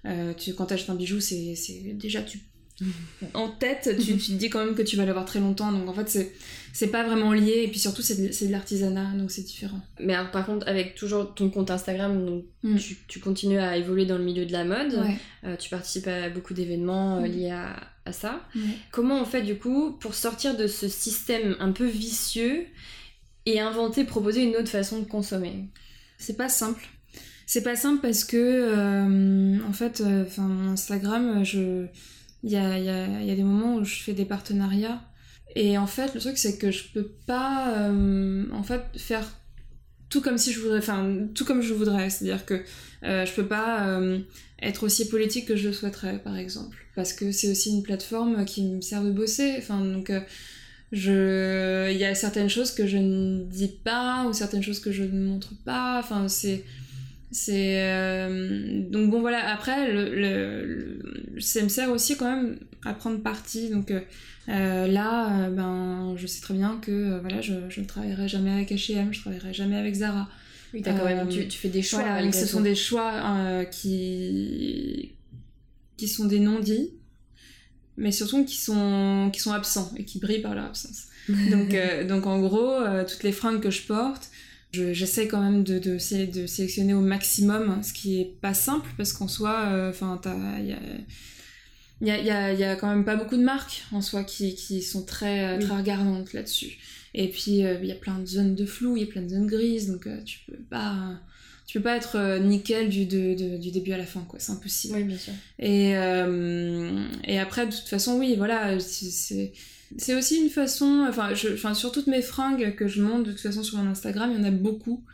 Euh, tu, quand tu achètes un bijou, c'est déjà tu en tête, tu, tu te dis quand même que tu vas l'avoir très longtemps. Donc en fait, c'est pas vraiment lié. Et puis surtout, c'est de, de l'artisanat, donc c'est différent. Mais alors, par contre, avec toujours ton compte Instagram, donc Mm. tu, tu continues à évoluer dans le milieu de la mode. Ouais. Euh, tu participes à beaucoup d'événements euh, Mm. liés à, à ça. Comment on fait du coup pour sortir de ce système un peu vicieux et inventer, proposer une autre façon de consommer C'est pas simple. C'est pas simple parce que, euh, en fait, enfin, Instagram, je... il y a, il y, a, il y a des moments où je fais des partenariats. Et en fait, le truc, c'est que je peux pas, euh, en fait, faire tout comme si je voudrais, enfin, tout comme je voudrais. C'est-à-dire que euh, je peux pas être aussi politique que je le souhaiterais, par exemple. Parce que c'est aussi une plateforme qui me sert de bosser. Enfin, donc, je... il y a certaines choses que je ne dis pas ou certaines choses que je ne montre pas. Enfin, c'est. C'est. euh, Donc, bon, voilà. Après, le, le- le- ça me sert aussi quand même à prendre parti. Donc, euh, euh, là, euh, ben, je sais très bien que voilà, je, je ne travaillerai jamais avec HM, je travaillerai jamais avec Zara. Oui, t'as quand même, tu, tu fais des choix. Voilà, donc ce sont des choix qui qui sont des non-dits, mais surtout qui sont qui sont absents et qui brillent par leur absence. Donc euh, donc en gros, euh, toutes les fringues que je porte, je- j'essaie quand même de, de, sé- de sélectionner au maximum, hein, ce qui est pas simple parce qu'en soi, euh, enfin, il y a il y a, y, a, il y a quand même pas beaucoup de marques en soi qui, qui sont très, euh, Oui. très regardantes là-dessus. Et puis euh, il y a plein de zones de flou, il y a plein de zones grises, donc euh, tu peux pas tu peux pas être euh, nickel du, de- de- du début à la fin, quoi, c'est impossible. Oui, bien sûr. Et, euh, et après, de toute façon, oui, voilà, c'est- c'est c'est aussi une façon, enfin, je, enfin, sur toutes mes fringues que je monte de toute façon sur mon Instagram, il y en a beaucoup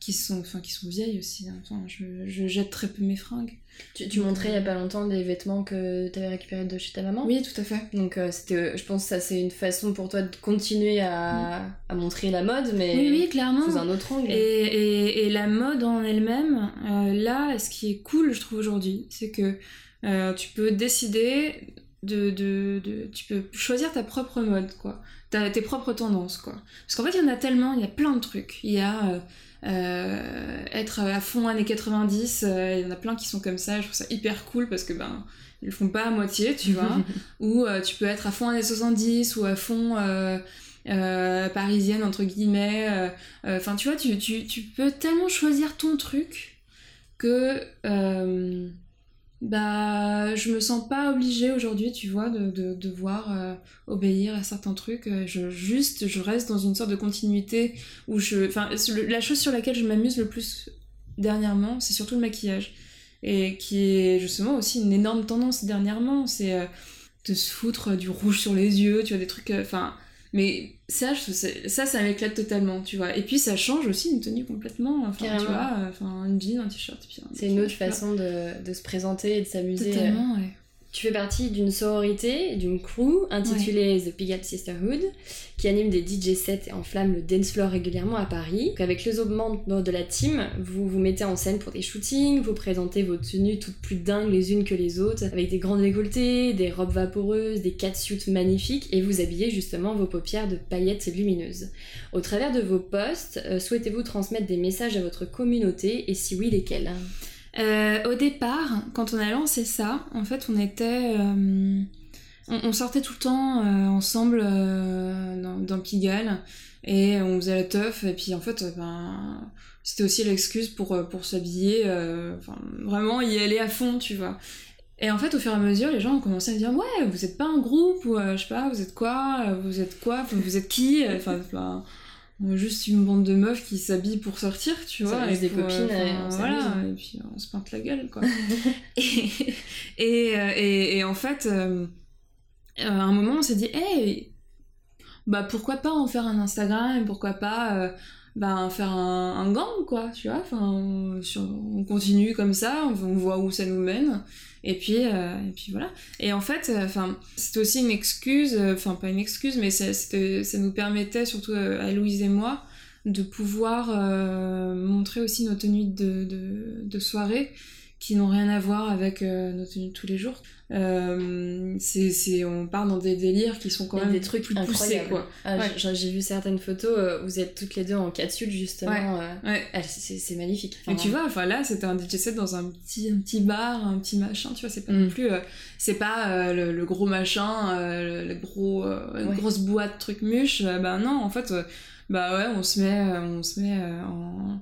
qui sont, enfin, qui sont vieilles aussi. hein. Enfin, je, je jette très peu mes fringues. Tu, tu montrais il y a pas longtemps des vêtements que t'avais récupérés de chez ta maman? Oui, tout à fait. Donc euh, c'était, je pense que ça c'est une façon pour toi de continuer à, à montrer la mode, mais Oui, oui, clairement. sous un autre angle. Et, et, et la mode en elle-même, euh, là, ce qui est cool, je trouve aujourd'hui, c'est que euh, tu peux décider de, de, de- Tu peux choisir ta propre mode, quoi. Ta- tes propres tendances, quoi. Parce qu'en fait, il y en a tellement, il y a plein de trucs. Il y a euh, être à fond années 90, euh, il y en a plein qui sont comme ça, je trouve ça hyper cool parce que, ben, ils le font pas à moitié, tu vois. ou euh, tu peux être à fond années 70 ou à fond parisienne entre guillemets enfin tu vois tu, tu, tu peux tellement choisir ton truc que bah je me sens pas obligée aujourd'hui tu vois de, de devoir euh, obéir à certains trucs. Euh, je juste je reste dans une sorte de continuité où je enfin la chose sur laquelle je m'amuse le plus dernièrement c'est surtout le maquillage. Et qui est justement aussi une énorme tendance dernièrement c'est euh, de se foutre du rouge sur les yeux tu vois des trucs enfin mais ça je- ça ça m'éclate totalement tu vois et puis ça change aussi une tenue complètement enfin tu vois euh, enfin un jean un t-shirt C'est une autre façon de, de se présenter et de s'amuser. voilà. totalement ouais Tu fais partie d'une sororité, d'une crew intitulée The Pigalle Sisterhood, qui anime des DJ sets et enflamme le dance floor régulièrement à Paris. Donc avec les membres de la team, vous vous mettez en scène pour des shootings, vous présentez vos tenues toutes plus dingues les unes que les autres, avec des grandes décolletés, des robes vaporeuses, des catsuits magnifiques, et vous habillez justement vos paupières de paillettes lumineuses. Au travers de vos posts, euh, souhaitez-vous transmettre des messages à votre communauté, et si oui, lesquels? Euh, au départ, quand on a lancé ça, en fait, on était. euh, on, sortait tout le temps euh, ensemble dans, dans et on faisait la teuf. Et puis en fait, ben, c'était aussi l'excuse pour, pour s'habiller, enfin, vraiment y aller à fond, tu vois. Et en fait, au fur et à mesure, les gens ont commencé à me dire Ouais, vous êtes pas un groupe, ou je sais pas, vous êtes quoi, vous êtes quoi, vous êtes qui Enfin, ben, juste une bande de meufs qui s'habillent pour sortir, tu vois. et des pour, copines, et on voilà, et puis on se peinte la gueule, quoi. et, et, euh, et, et en fait, euh, à un moment, on s'est dit, hey, bah pourquoi pas en faire un Instagram, pourquoi pas euh, bah, faire un, un gang, quoi, tu vois. Enfin, on, sur- on continue comme ça, on, on voit où ça nous mène. Et puis, euh, et puis voilà. Et en fait, euh, enfin, c'était aussi une excuse, euh, enfin pas une excuse, mais ça, nous permettait, surtout à Louise et moi, de pouvoir montrer aussi nos tenues de, de soirée qui n'ont rien à voir avec euh, nos tenues de tous les jours. Euh, c'est, c'est, on part dans des délires qui sont quand même des trucs plus poussés, quoi. Ah, Ouais. j'ai- J'ai vu certaines photos, euh, vous êtes toutes les deux en capsule justement. euh, Ouais. ah, c'est c'est magnifique. Mais Enfin, tu vois, enfin là, c'était un DJ set dans un petit, un petit bar, un petit machin, tu vois, c'est pas Mm. non plus. euh, c'est pas euh, le, le gros machin, le, le gros, Ouais. grosse boîte, truc muche. bah non, en fait, bah ouais, on se met, on se met en,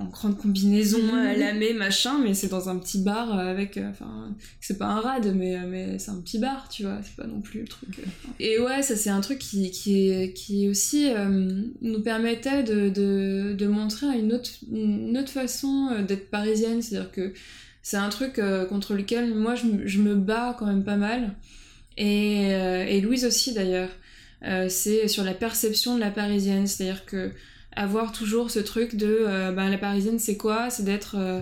en grande combinaison, à lamé, machin, mais c'est dans un petit bar euh, avec. euh, Enfin, c'est pas un rad, mais, euh, mais c'est un petit bar, tu vois, c'est pas non plus le truc. Et ouais, ça c'est un truc qui, qui, est, qui aussi euh, nous permettait de, de, de montrer une autre, une autre façon d'être parisienne, c'est-à-dire que c'est un truc euh, contre lequel moi je, me- je me bats quand même pas mal, et, euh, et Louise aussi d'ailleurs. C'est sur la perception de la parisienne, c'est-à-dire que avoir toujours ce truc de euh, ben, la parisienne c'est quoi? C'est d'être euh,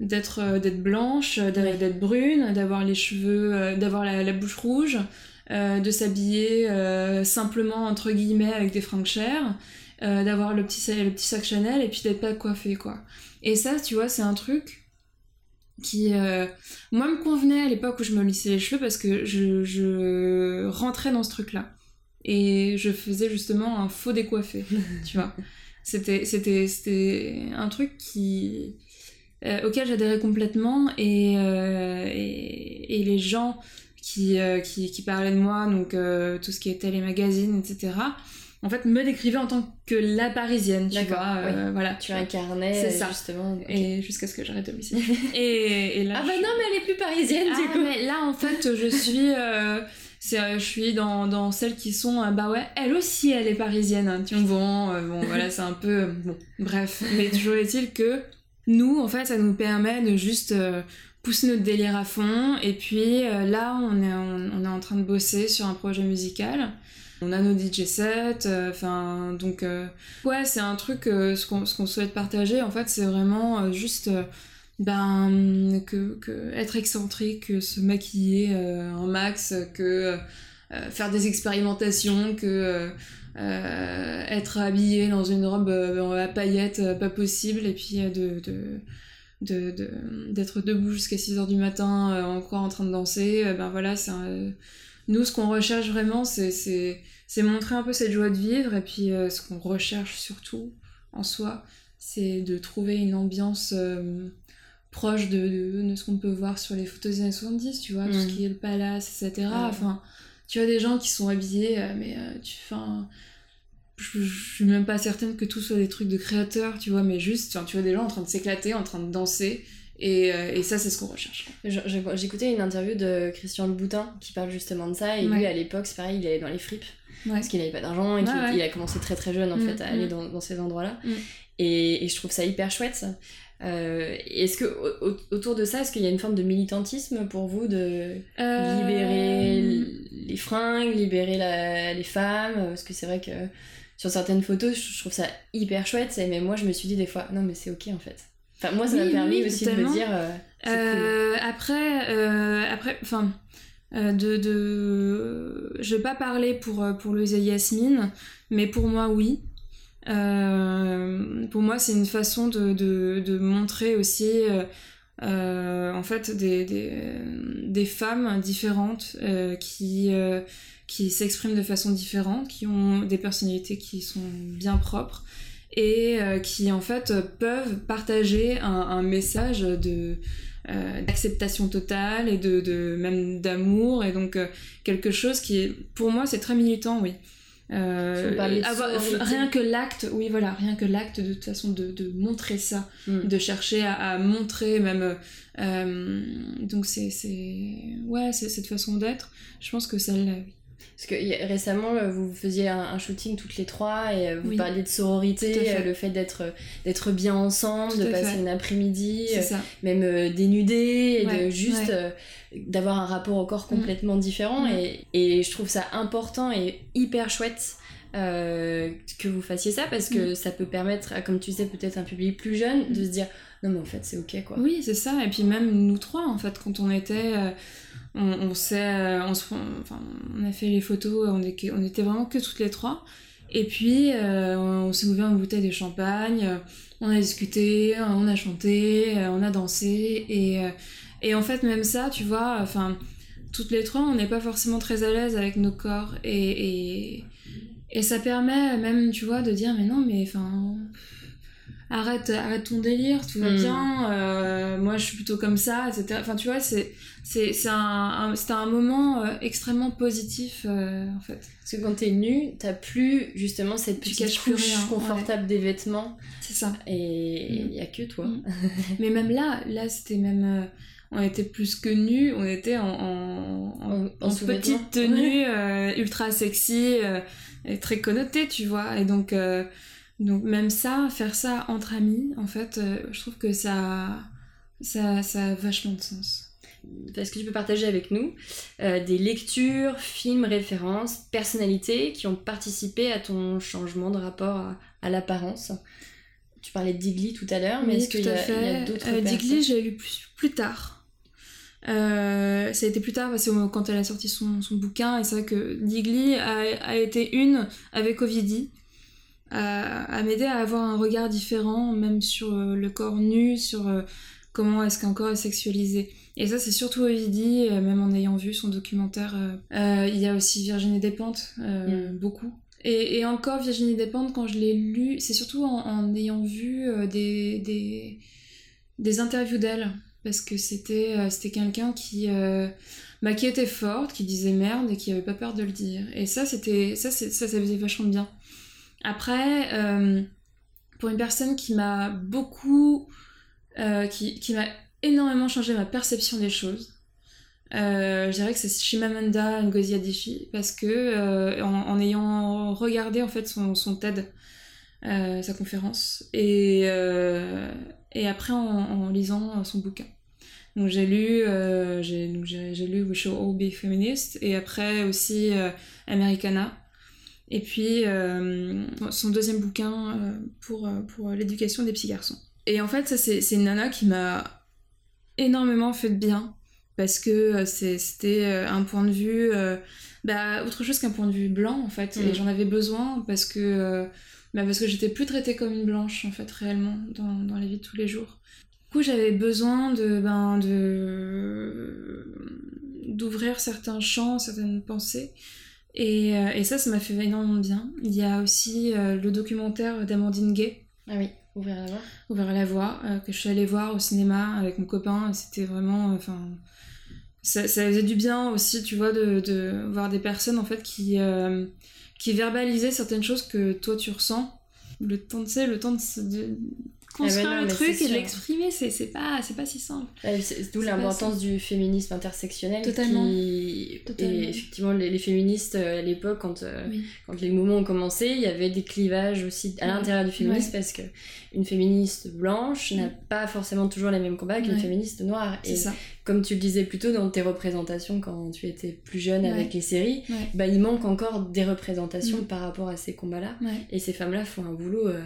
d'être euh, d'être blanche, Ouais. d'être brune, d'avoir les cheveux, d'avoir la, la bouche rouge, de s'habiller simplement entre guillemets avec des fringues chères, d'avoir le petit le petit sac Chanel et puis d'être pas coiffée quoi. Et ça, tu vois, c'est un truc qui moi me convenait à l'époque où je me lissais les cheveux parce que je, je rentrais dans ce truc là et je faisais justement un faux décoiffé tu vois c'était c'était c'était un truc qui euh, auquel j'adhérais complètement et, euh, et et les gens qui, euh, qui qui parlaient de moi donc tout ce qui était les magazines etc en fait me décrivaient en tant que la parisienne tu vois voilà Tu incarnais C'est ça. justement. et jusqu'à ce que j'arrête laisser. et, et là Ah bah je- non, mais elle est plus parisienne ah, du coup. mais là en fait je suis je suis dans, dans celles qui sont euh, bah ouais elle aussi elle est parisienne. Hein, tu vois bon, euh, bon voilà c'est un peu euh, bon bref. Mais toujours est-il que nous en fait ça nous permet de juste euh, pousser notre délire à fond. Et puis euh, là on est on, on est en train de bosser sur un projet musical. On a nos DJ sets, euh, enfin donc euh, ouais c'est un truc euh, ce qu'on ce qu'on souhaite partager. En fait c'est vraiment euh, juste euh, ben que, que être excentrique, que se maquiller euh, un max, que euh, faire des expérimentations, que euh, euh, être habillé dans une robe euh, à paillettes euh, pas possible et puis euh, de, de de- de- d'être debout jusqu'à 6h du matin euh, encore en train de danser euh, ben voilà c'est un- nous ce qu'on recherche vraiment c'est montrer un peu cette joie de vivre et puis euh, ce qu'on recherche surtout en soi c'est de trouver une ambiance euh, proche de, de, de ce qu'on peut voir sur les photos des années 70, tu vois, tout ce Mhm. qui est le palace, etc. Enfin, tu vois des gens qui sont habillés, euh, mais euh, tu enfin, je, je suis même pas certaine que tout soit des trucs de créateurs, tu vois, mais juste, tu vois des gens en train de s'éclater, en train de danser, et, euh, et ça, c'est ce qu'on recherche. J'écoutais une interview de Christian Louboutin qui parle justement de ça et lui à l'époque c'est pareil il allait dans les fripes Ouais. parce qu'il n'avait pas d'argent et Ouais, qu'il a commencé très très jeune en Mm, fait à aller mm. dans, dans ces endroits-là Mm. et, et je trouve ça hyper chouette. Euh, est-ce que au- au- autour de ça est-ce qu'il y a une forme de militantisme pour vous de Euh, libérer les fringues libérer la- les femmes? Parce que c'est vrai que sur certaines photos je trouve ça hyper chouette mais moi je me suis dit des fois non mais c'est ok en fait enfin moi ça m'a permis oui, aussi de me dire euh, cool. Euh, Après, euh, après, enfin, euh, de, de, je vais pas parler pour euh, pour et Yasmine, mais pour moi oui. Euh, pour moi, c'est une façon de, de, de montrer aussi, euh, euh, en fait, des, des, des femmes différentes qui qui s'expriment de façon différente, qui ont des personnalités qui sont bien propres et qui en fait peuvent partager un, un message de d'acceptation totale et de, de même d'amour et donc quelque chose qui est pour moi c'est très militant oui Euh, avoir- rien que l'acte oui voilà rien que l'acte de toute façon de, de montrer ça Mm. de chercher à, à montrer même euh, donc c'est c'est ouais c'est cette façon d'être. Je pense que celle-là oui Parce que récemment, euh, vous faisiez un, un shooting toutes les trois et euh, vous Oui. parliez de sororité, fait. euh, le fait d'être d'être bien ensemble, de passer fait. une après-midi, même euh, dénudé, et de Ouais, juste ouais. euh, d'avoir un rapport au corps complètement différent. Mm. Et, et je trouve ça important et hyper chouette. euh, que vous fassiez ça parce que Mm. ça peut permettre à, comme tu disais peut-être un public plus jeune de se dire non mais en fait c'est ok quoi Oui, c'est ça. Et puis même nous trois, en fait, quand on était, euh, on, euh, on, a fait les photos, on, est- était vraiment que toutes les trois. Et puis, on s'est ouvert une bouteille de champagne, on a discuté, on a chanté, on a dansé. Et, et en fait, même ça, tu vois, enfin, toutes les trois, on n'est pas forcément très à l'aise avec nos corps. Et, et, et, ça permet même, tu vois, de dire, mais non, mais enfin arrête, arrête ton délire, tout va hmm. bien, euh, moi je suis plutôt comme ça, etc. Enfin, tu vois, c'est, c'est, c'est un, c'était un moment euh, extrêmement positif, euh, en fait. Parce que quand t'es nu, t'as plus justement cette petite couche confortable des vêtements. C'est ça. Et il y a que toi. Hmm. Mais même là, là c'était même... on était plus que nus, on était en, en, en, petite tenue ultra sexy et très connotée, tu vois. Et donc... Donc même ça, faire ça entre amis, en fait, euh, je trouve que ça, ça, ça a vachement de sens. Est-ce que tu peux partager avec nous euh, des lectures, films, références, personnalités qui ont participé à ton changement de rapport à, l'apparence Tu parlais de Digli tout à l'heure, mais est-ce qu'il y, a, d'autres euh, Digli, j'ai lu plus, tard. Euh, ça a été plus tard parce que quand elle a sorti son, son bouquin, et c'est vrai que Digli a, a, été une avec Ovidi, à, m'aider à avoir un regard différent, même sur euh, le corps nu, sur euh, comment est-ce qu'un corps est sexualisé. Et ça, c'est surtout Ovidie, euh, même en ayant vu son documentaire. il y a aussi Virginie Despentes, mm. beaucoup. Et, encore, Virginie Despentes, quand je l'ai lu, c'est surtout en, ayant vu des, des, des, interviews d'elle. Parce que c'était c'était quelqu'un qui, bah, qui était forte, qui disait merde et qui avait pas peur de le dire. Et ça, c'était ça, ça, ça faisait vachement bien. Après, euh, pour une personne qui m'a beaucoup, euh, qui, m'a énormément changé ma perception des choses, euh, je dirais que c'est Shimamanda Ngozi Adichie parce que en, ayant regardé en fait son, TED, sa conférence, et, et après en, en, lisant son bouquin. Donc j'ai lu, j'ai lu We Should All Be Feminist et après aussi Americana et puis euh, son deuxième bouquin euh, pour, euh, pour l'éducation des petits garçons. Et en fait, ça, c'est, une nana qui m'a énormément fait de bien, parce que c'était un point de vue, bah, autre chose qu'un point de vue blanc, en fait, et mm. j'en avais besoin parce que, bah, parce que j'étais plus traitée comme une blanche, en fait, réellement, dans, dans la vie de tous les jours. Du coup, j'avais besoin de, ben, de, d'ouvrir certains champs, certaines pensées, et, euh, et ça, ça m'a fait énormément bien. Il y a aussi euh, le documentaire d'Amandine Gay. Ah oui, Ouvrir la voie. Ouvrir la voie, euh, que je suis allée voir au cinéma avec mon copain. C'était vraiment. Enfin. Ça, ça, faisait du bien aussi, tu vois, de, de voir des personnes en fait qui, qui verbalisaient certaines choses que toi tu ressens. Le temps, de sais, le temps de, de, construire ah un truc et l'exprimer, c'est pas, pas si simple. c'est D'où l'importance du féminisme intersectionnel. Totalement. Et effectivement, les, féministes euh, à l'époque, quand, euh, quand les mouvements ont commencé, il y avait des clivages aussi à l'intérieur du féminisme parce que une féministe blanche n'a pas forcément toujours les mêmes combats qu'une féministe noire. Et ça. comme tu le disais plus tôt dans tes représentations quand tu étais plus jeune avec les séries, bah, il manque encore des représentations mm. par rapport à ces combats-là. Et ces femmes-là font un boulot euh,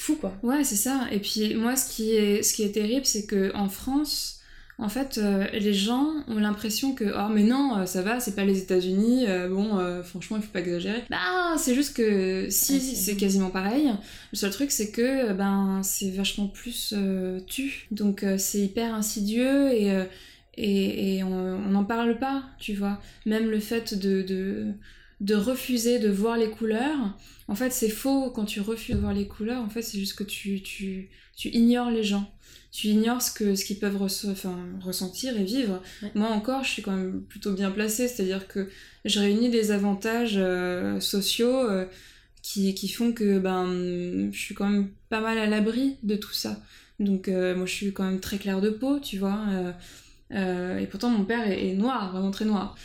fou quoi. Ouais, c'est ça. Et puis moi, ce qui est, ce qui est terrible, c'est que en France, en fait, euh, les gens ont l'impression que oh mais non, euh, ça va, c'est pas les États-Unis. Euh, bon, franchement, il faut pas exagérer. Bah, c'est juste que si, c'est quasiment pareil. Le seul truc, c'est que ben c'est vachement plus tu. Donc c'est hyper insidieux et et, et on n'en parle pas, tu vois. Même le fait de, de de refuser de voir les couleurs. En fait, c'est faux quand tu refuses de voir les couleurs. En fait, c'est juste que tu, tu, tu, ignores les gens. Tu ignores ce que ce qu'ils peuvent ressentir et vivre. Moi encore, je suis quand même plutôt bien placée, c'est-à-dire que je réunis des avantages euh, sociaux euh, qui, qui, font que ben je suis quand même pas mal à l'abri de tout ça. Donc euh, moi, je suis quand même très claire de peau, tu vois. et pourtant, mon père est noir, vraiment très noir.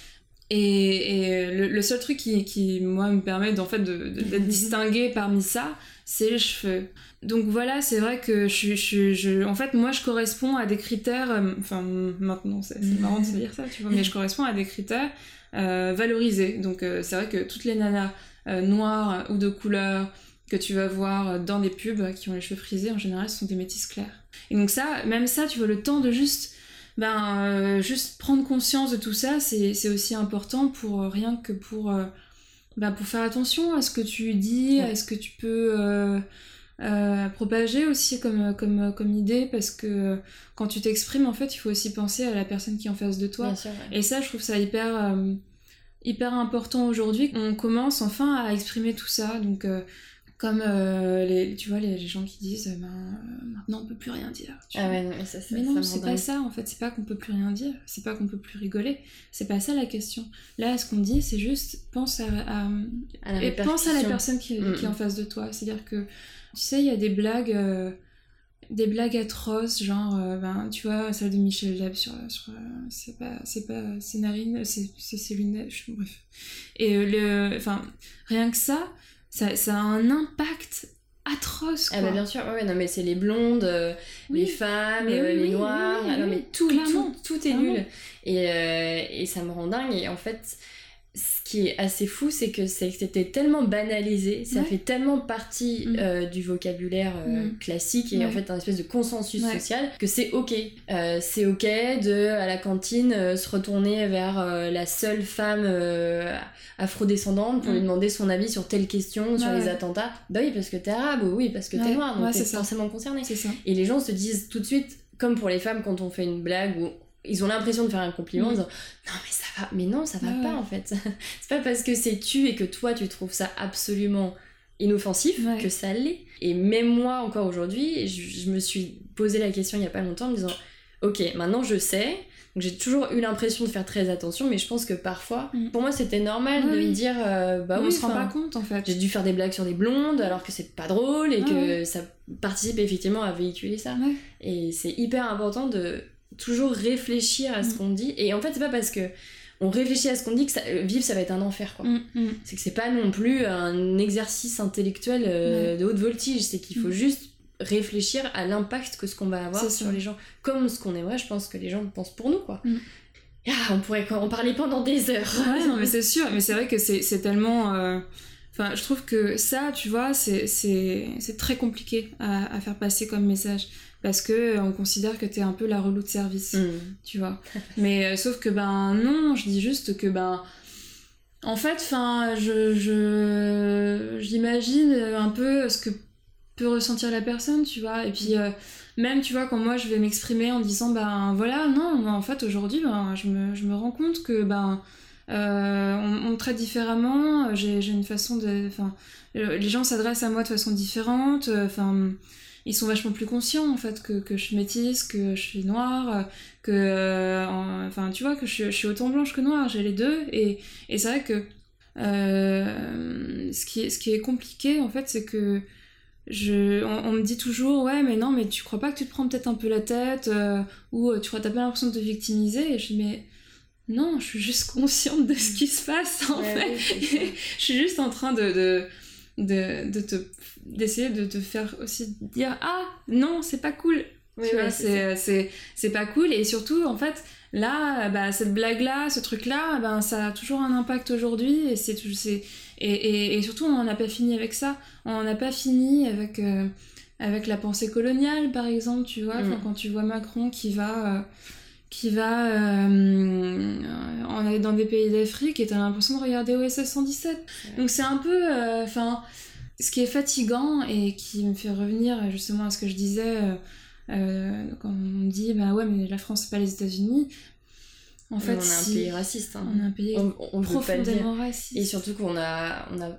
Et, le, seul truc qui, qui, moi, me permet en fait, d'être distingué parmi ça, c'est les cheveux. Donc voilà, c'est vrai que je, je, je, en fait, moi, je corresponds à des critères, euh, enfin, maintenant, c'est marrant de se dire ça, tu vois, mais je corresponds à des critères euh, valorisés. Donc euh, c'est vrai que toutes les nanas noires ou de couleur que tu vas voir dans des pubs qui ont les cheveux frisés, en général, ce sont des métisses claires. Et donc ça, même ça, tu vois, le temps de juste ben euh, juste prendre conscience de tout ça, c'est aussi important pour euh, rien que pour euh, bah, pour faire attention à ce que tu dis, à ce que tu peux euh, propager aussi comme, comme, comme idée, parce que quand tu t'exprimes, en fait, il faut aussi penser à la personne qui est en face de toi. Et ça, je trouve ça hyper, hyper important aujourd'hui. On commence enfin à exprimer tout ça, donc comme euh, les, tu vois, les, gens qui disent ben, euh, maintenant on peut plus rien dire. ah ouais, non, mais ça, mais non, c'est pas ça en fait, c'est pas qu'on peut plus rien dire, c'est pas qu'on peut plus rigoler, c'est pas ça la question. Là, ce qu'on dit, c'est juste pense à, à, et pense à la personne qui, qui, est en face de toi. C'est-à-dire que, tu sais, il y a des blagues. Euh, des blagues atroces, genre, ben, tu vois, celle de Michel Leb sur. sur c'est pas, c'est pas, c'est Narine, c'est, c'est bref. Et le. Enfin, rien que ça, ça, a un impact atroce quoi. Ah bah bien sûr, ouais, non mais c'est les blondes, euh, les femmes, euh, les noirs, non mais tout, tout, tout, est nul. Et, euh, et ça me rend dingue et en fait ce qui est assez fou, c'est que c'était tellement banalisé, ça fait tellement partie mm. euh, du vocabulaire euh, mm. classique et en fait un espèce de consensus social que c'est ok. Euh, c'est ok de, à la cantine, se retourner vers la seule femme afrodescendante pour lui mm. demander son avis sur telle question, sur les attentats. Bah oui, parce que t'es arabe, ou oui, parce que t'es noir, donc t'es forcément concerné. Et les gens se disent tout de suite, comme pour les femmes quand on fait une blague ou ils ont l'impression de faire un compliment en disant non mais ça va mais non ça va pas en fait. C'est pas parce que c'est tu et que toi tu trouves ça absolument inoffensif que ça l'est et même moi encore aujourd'hui je, me suis posé la question il y a pas longtemps en me disant ok maintenant je sais donc j'ai toujours eu l'impression de faire très attention mais je pense que parfois mm. pour moi c'était normal de me dire euh, bah oui on se rend pas compte en fait. j'ai dû faire des blagues sur des blondes alors que c'est pas drôle et que ça participe effectivement à véhiculer ça. Et c'est hyper important de toujours réfléchir à ce mm. qu'on dit. Et en fait, c'est pas parce que on réfléchit à ce qu'on dit que ça, euh, vivre ça va être un enfer quoi. Mm, mm. C'est que c'est pas non plus un exercice intellectuel euh, de haute voltige, c'est qu'il faut juste réfléchir à l'impact que ce qu'on va avoir sur les gens. Comme ce qu'on aimerait, je pense que les gens pensent pour nous quoi. Ah, on pourrait en parler pendant des heures. Ouais, non, mais c'est sûr, mais c'est vrai que c'est tellement. Euh, enfin, je trouve que ça, tu vois, c'est très compliqué à, à, faire passer comme message parce que euh, on considère que t'es un peu la relou de service, mm. tu vois. Mais euh, sauf que ben non, je dis juste que ben en fait, enfin, je j'imagine un peu ce que peut ressentir la personne, tu vois. Et puis euh, même, tu vois, quand moi je vais m'exprimer en disant ben voilà, non, en fait aujourd'hui, ben, je, me, je me rends compte que ben on, me traite différemment, j'ai une façon de. Enfin, les gens s'adressent à moi de façon différente, enfin ils sont vachement plus conscients en fait que, que je suis métisse, que je suis noire, que euh, enfin tu vois que je, suis autant blanche que noire, j'ai les deux. Et, et c'est vrai que euh, ce, qui est, ce qui est compliqué en fait c'est que je, on, me dit toujours ouais mais non mais tu crois pas que tu te prends peut-être un peu la tête euh, ou tu crois t'as pas l'impression de te victimiser. Et je dis mais non je suis juste consciente de ce qui se passe en fait. je suis juste en train de, de de, de te d'essayer de te faire aussi dire ah non c'est pas cool. Tu vois c'est c'est pas cool. Et surtout en fait là bah, cette blague là ce truc là ben ça a toujours un impact aujourd'hui et c'est c'est et, et, et, surtout on n'a pas fini avec ça. On n'a pas fini avec euh, avec la pensée coloniale par exemple tu vois. Mm. quand tu vois Macron qui va euh, qui va euh, en aller dans des pays d'Afrique et t'as l'impression de regarder OSS 117. Donc c'est un peu, euh, enfin, ce qui est fatigant et qui me fait revenir justement à ce que je disais euh, quand on dit bah ouais mais la France c'est pas les États-Unis. En fait, on est un pays raciste. Hein. On est un pays profondément raciste. Et surtout qu'on a, on a,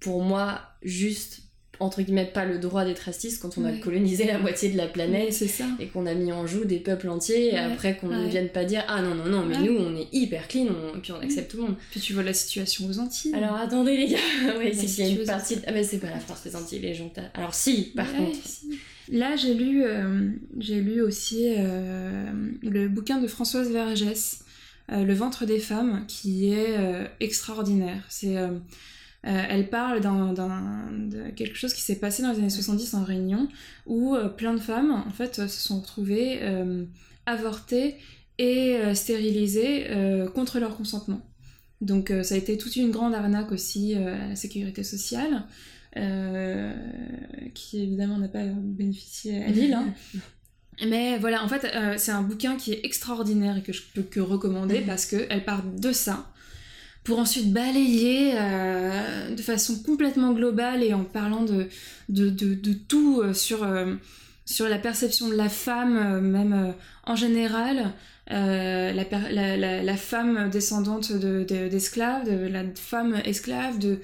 pour moi, juste entre guillemets pas le droit d'être raciste quand on a colonisé la moitié de la planète ça. et qu'on a mis en joue des peuples entiers et après qu'on ne vienne pas dire ah non non non mais nous on est hyper clean et puis on accepte tout le monde. Puis tu vois la situation aux Antilles. Alors attendez les gars. Oui c'est qu'il y a une partie ah mais c'est pas la France des Antilles les gens alors si par contre. là j'ai lu euh, j'ai lu aussi euh, le bouquin de Françoise Vergès euh, Le ventre des femmes qui est extraordinaire. C'est elle parle de quelque chose qui s'est passé dans les années 70 en Réunion, où euh, plein de femmes, en fait, se sont retrouvées euh, avortées et stérilisées contre leur consentement. Donc ça a été toute une grande arnaque aussi à la sécurité sociale, qui évidemment n'a pas bénéficié à Lille. Hein. Mais voilà, en fait, c'est un bouquin qui est extraordinaire et que je peux que recommander mm-hmm. parce qu'elle parle de ça, pour ensuite balayer de façon complètement globale et en parlant de, de, de, tout sur, sur la perception de la femme, même en général, la, la, femme descendante d'esclaves, de, la femme esclave, de...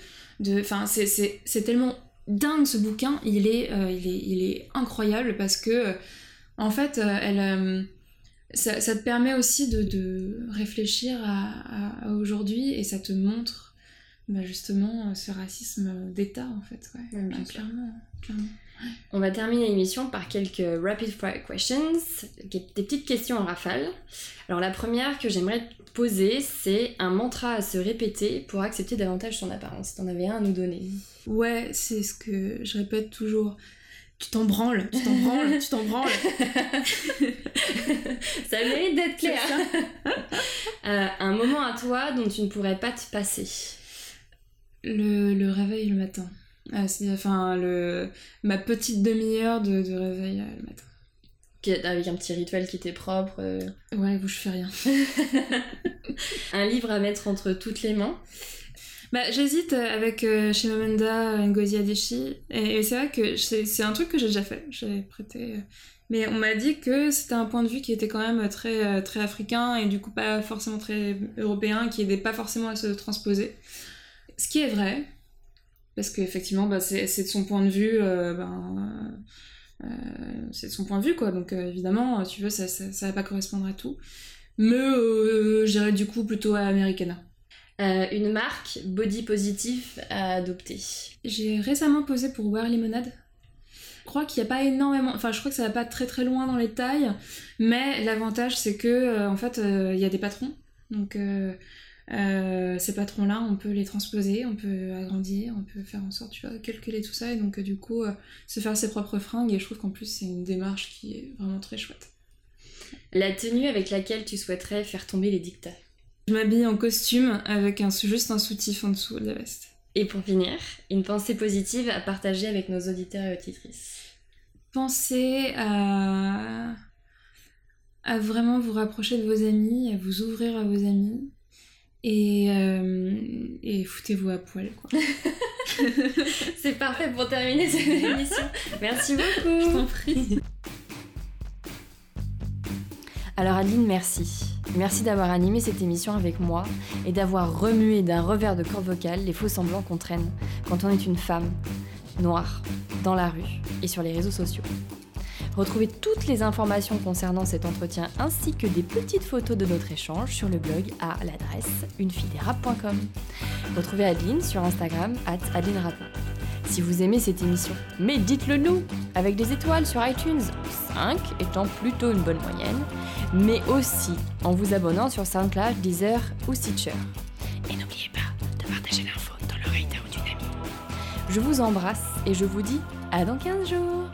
C'est tellement dingue ce bouquin, il est, il est, il est incroyable parce que, en fait, elle ça, te permet aussi de, réfléchir à, aujourd'hui et ça te montre bah, justement ce racisme d'État en fait. Ouais, bien clairement, On va terminer l'émission par quelques rapid fire questions, des petites questions en rafale. Alors la première que j'aimerais te poser, c'est un mantra à se répéter pour accepter davantage son apparence. T'en avais un à nous donner. Ouais, c'est ce que je répète toujours tu t'en branles, tu t'en branles, tu t'en branles. ça mérite d'être clair. Euh, un moment à toi dont tu ne pourrais pas te passer. Le, le réveil le matin. Ah, enfin, le, ma petite demi-heure de, de, réveil euh, le matin. Avec un petit rituel qui était propre. Euh. Ouais, où je fais rien. un livre à mettre entre toutes les mains. Bah, j'hésite avec euh, Shimamanda Ngozi Adichie, et, c'est vrai que c'est un truc que j'ai déjà fait, j'ai prêté... Euh, mais on m'a dit que c'était un point de vue qui était quand même très, euh, très africain, et du coup pas forcément très européen, qui aidait pas forcément à se transposer. Ce qui est vrai, parce qu'effectivement, bah, c'est de son point de vue... Ben, c'est de son point de vue, quoi. Donc évidemment, tu veux, ça, ça, ça, va pas correspondre à tout. Mais j'irais du coup plutôt à Americana. Euh, une marque body positive à adopter. J'ai récemment posé pour Wear Limonade. Je crois qu'il n'y a pas énormément, enfin je crois que ça va pas très très loin dans les tailles, mais l'avantage c'est que euh, en fait euh, il y a des patrons, donc ces patrons-là on peut les transposer, on peut agrandir, on peut faire en sorte tu vois calculer tout ça. Et donc du coup se faire ses propres fringues. Et je trouve qu'en plus c'est une démarche qui est vraiment très chouette. La tenue avec laquelle tu souhaiterais faire tomber les dictats je m'habille en costume avec un, juste un soutif en dessous de la veste. Et pour finir, une pensée positive à partager avec nos auditeurs et auditrices. Pensez à, à vraiment vous rapprocher de vos amis, à vous ouvrir à vos amis. Et, euh, et foutez-vous à poil, quoi. C'est parfait pour terminer cette émission. Merci beaucoup. Je t'en prie. Alors Adeline, merci. Merci d'avoir animé cette émission avec moi et d'avoir remué d'un revers de corps vocal les faux semblants qu'on traîne quand on est une femme noire dans la rue et sur les réseaux sociaux. Retrouvez toutes les informations concernant cet entretien ainsi que des petites photos de notre échange sur le blog à l'adresse unefidérap.com. Retrouvez Adeline sur Instagram at Si vous aimez cette émission, mais dites-le nous avec des étoiles sur iTunes, 5 étant plutôt une bonne moyenne, mais aussi en vous abonnant sur SoundCloud, Deezer ou Stitcher. Et n'oubliez pas de partager l'info dans l'oreille d'un ou d'une amie. Je vous embrasse et je vous dis à dans 15 jours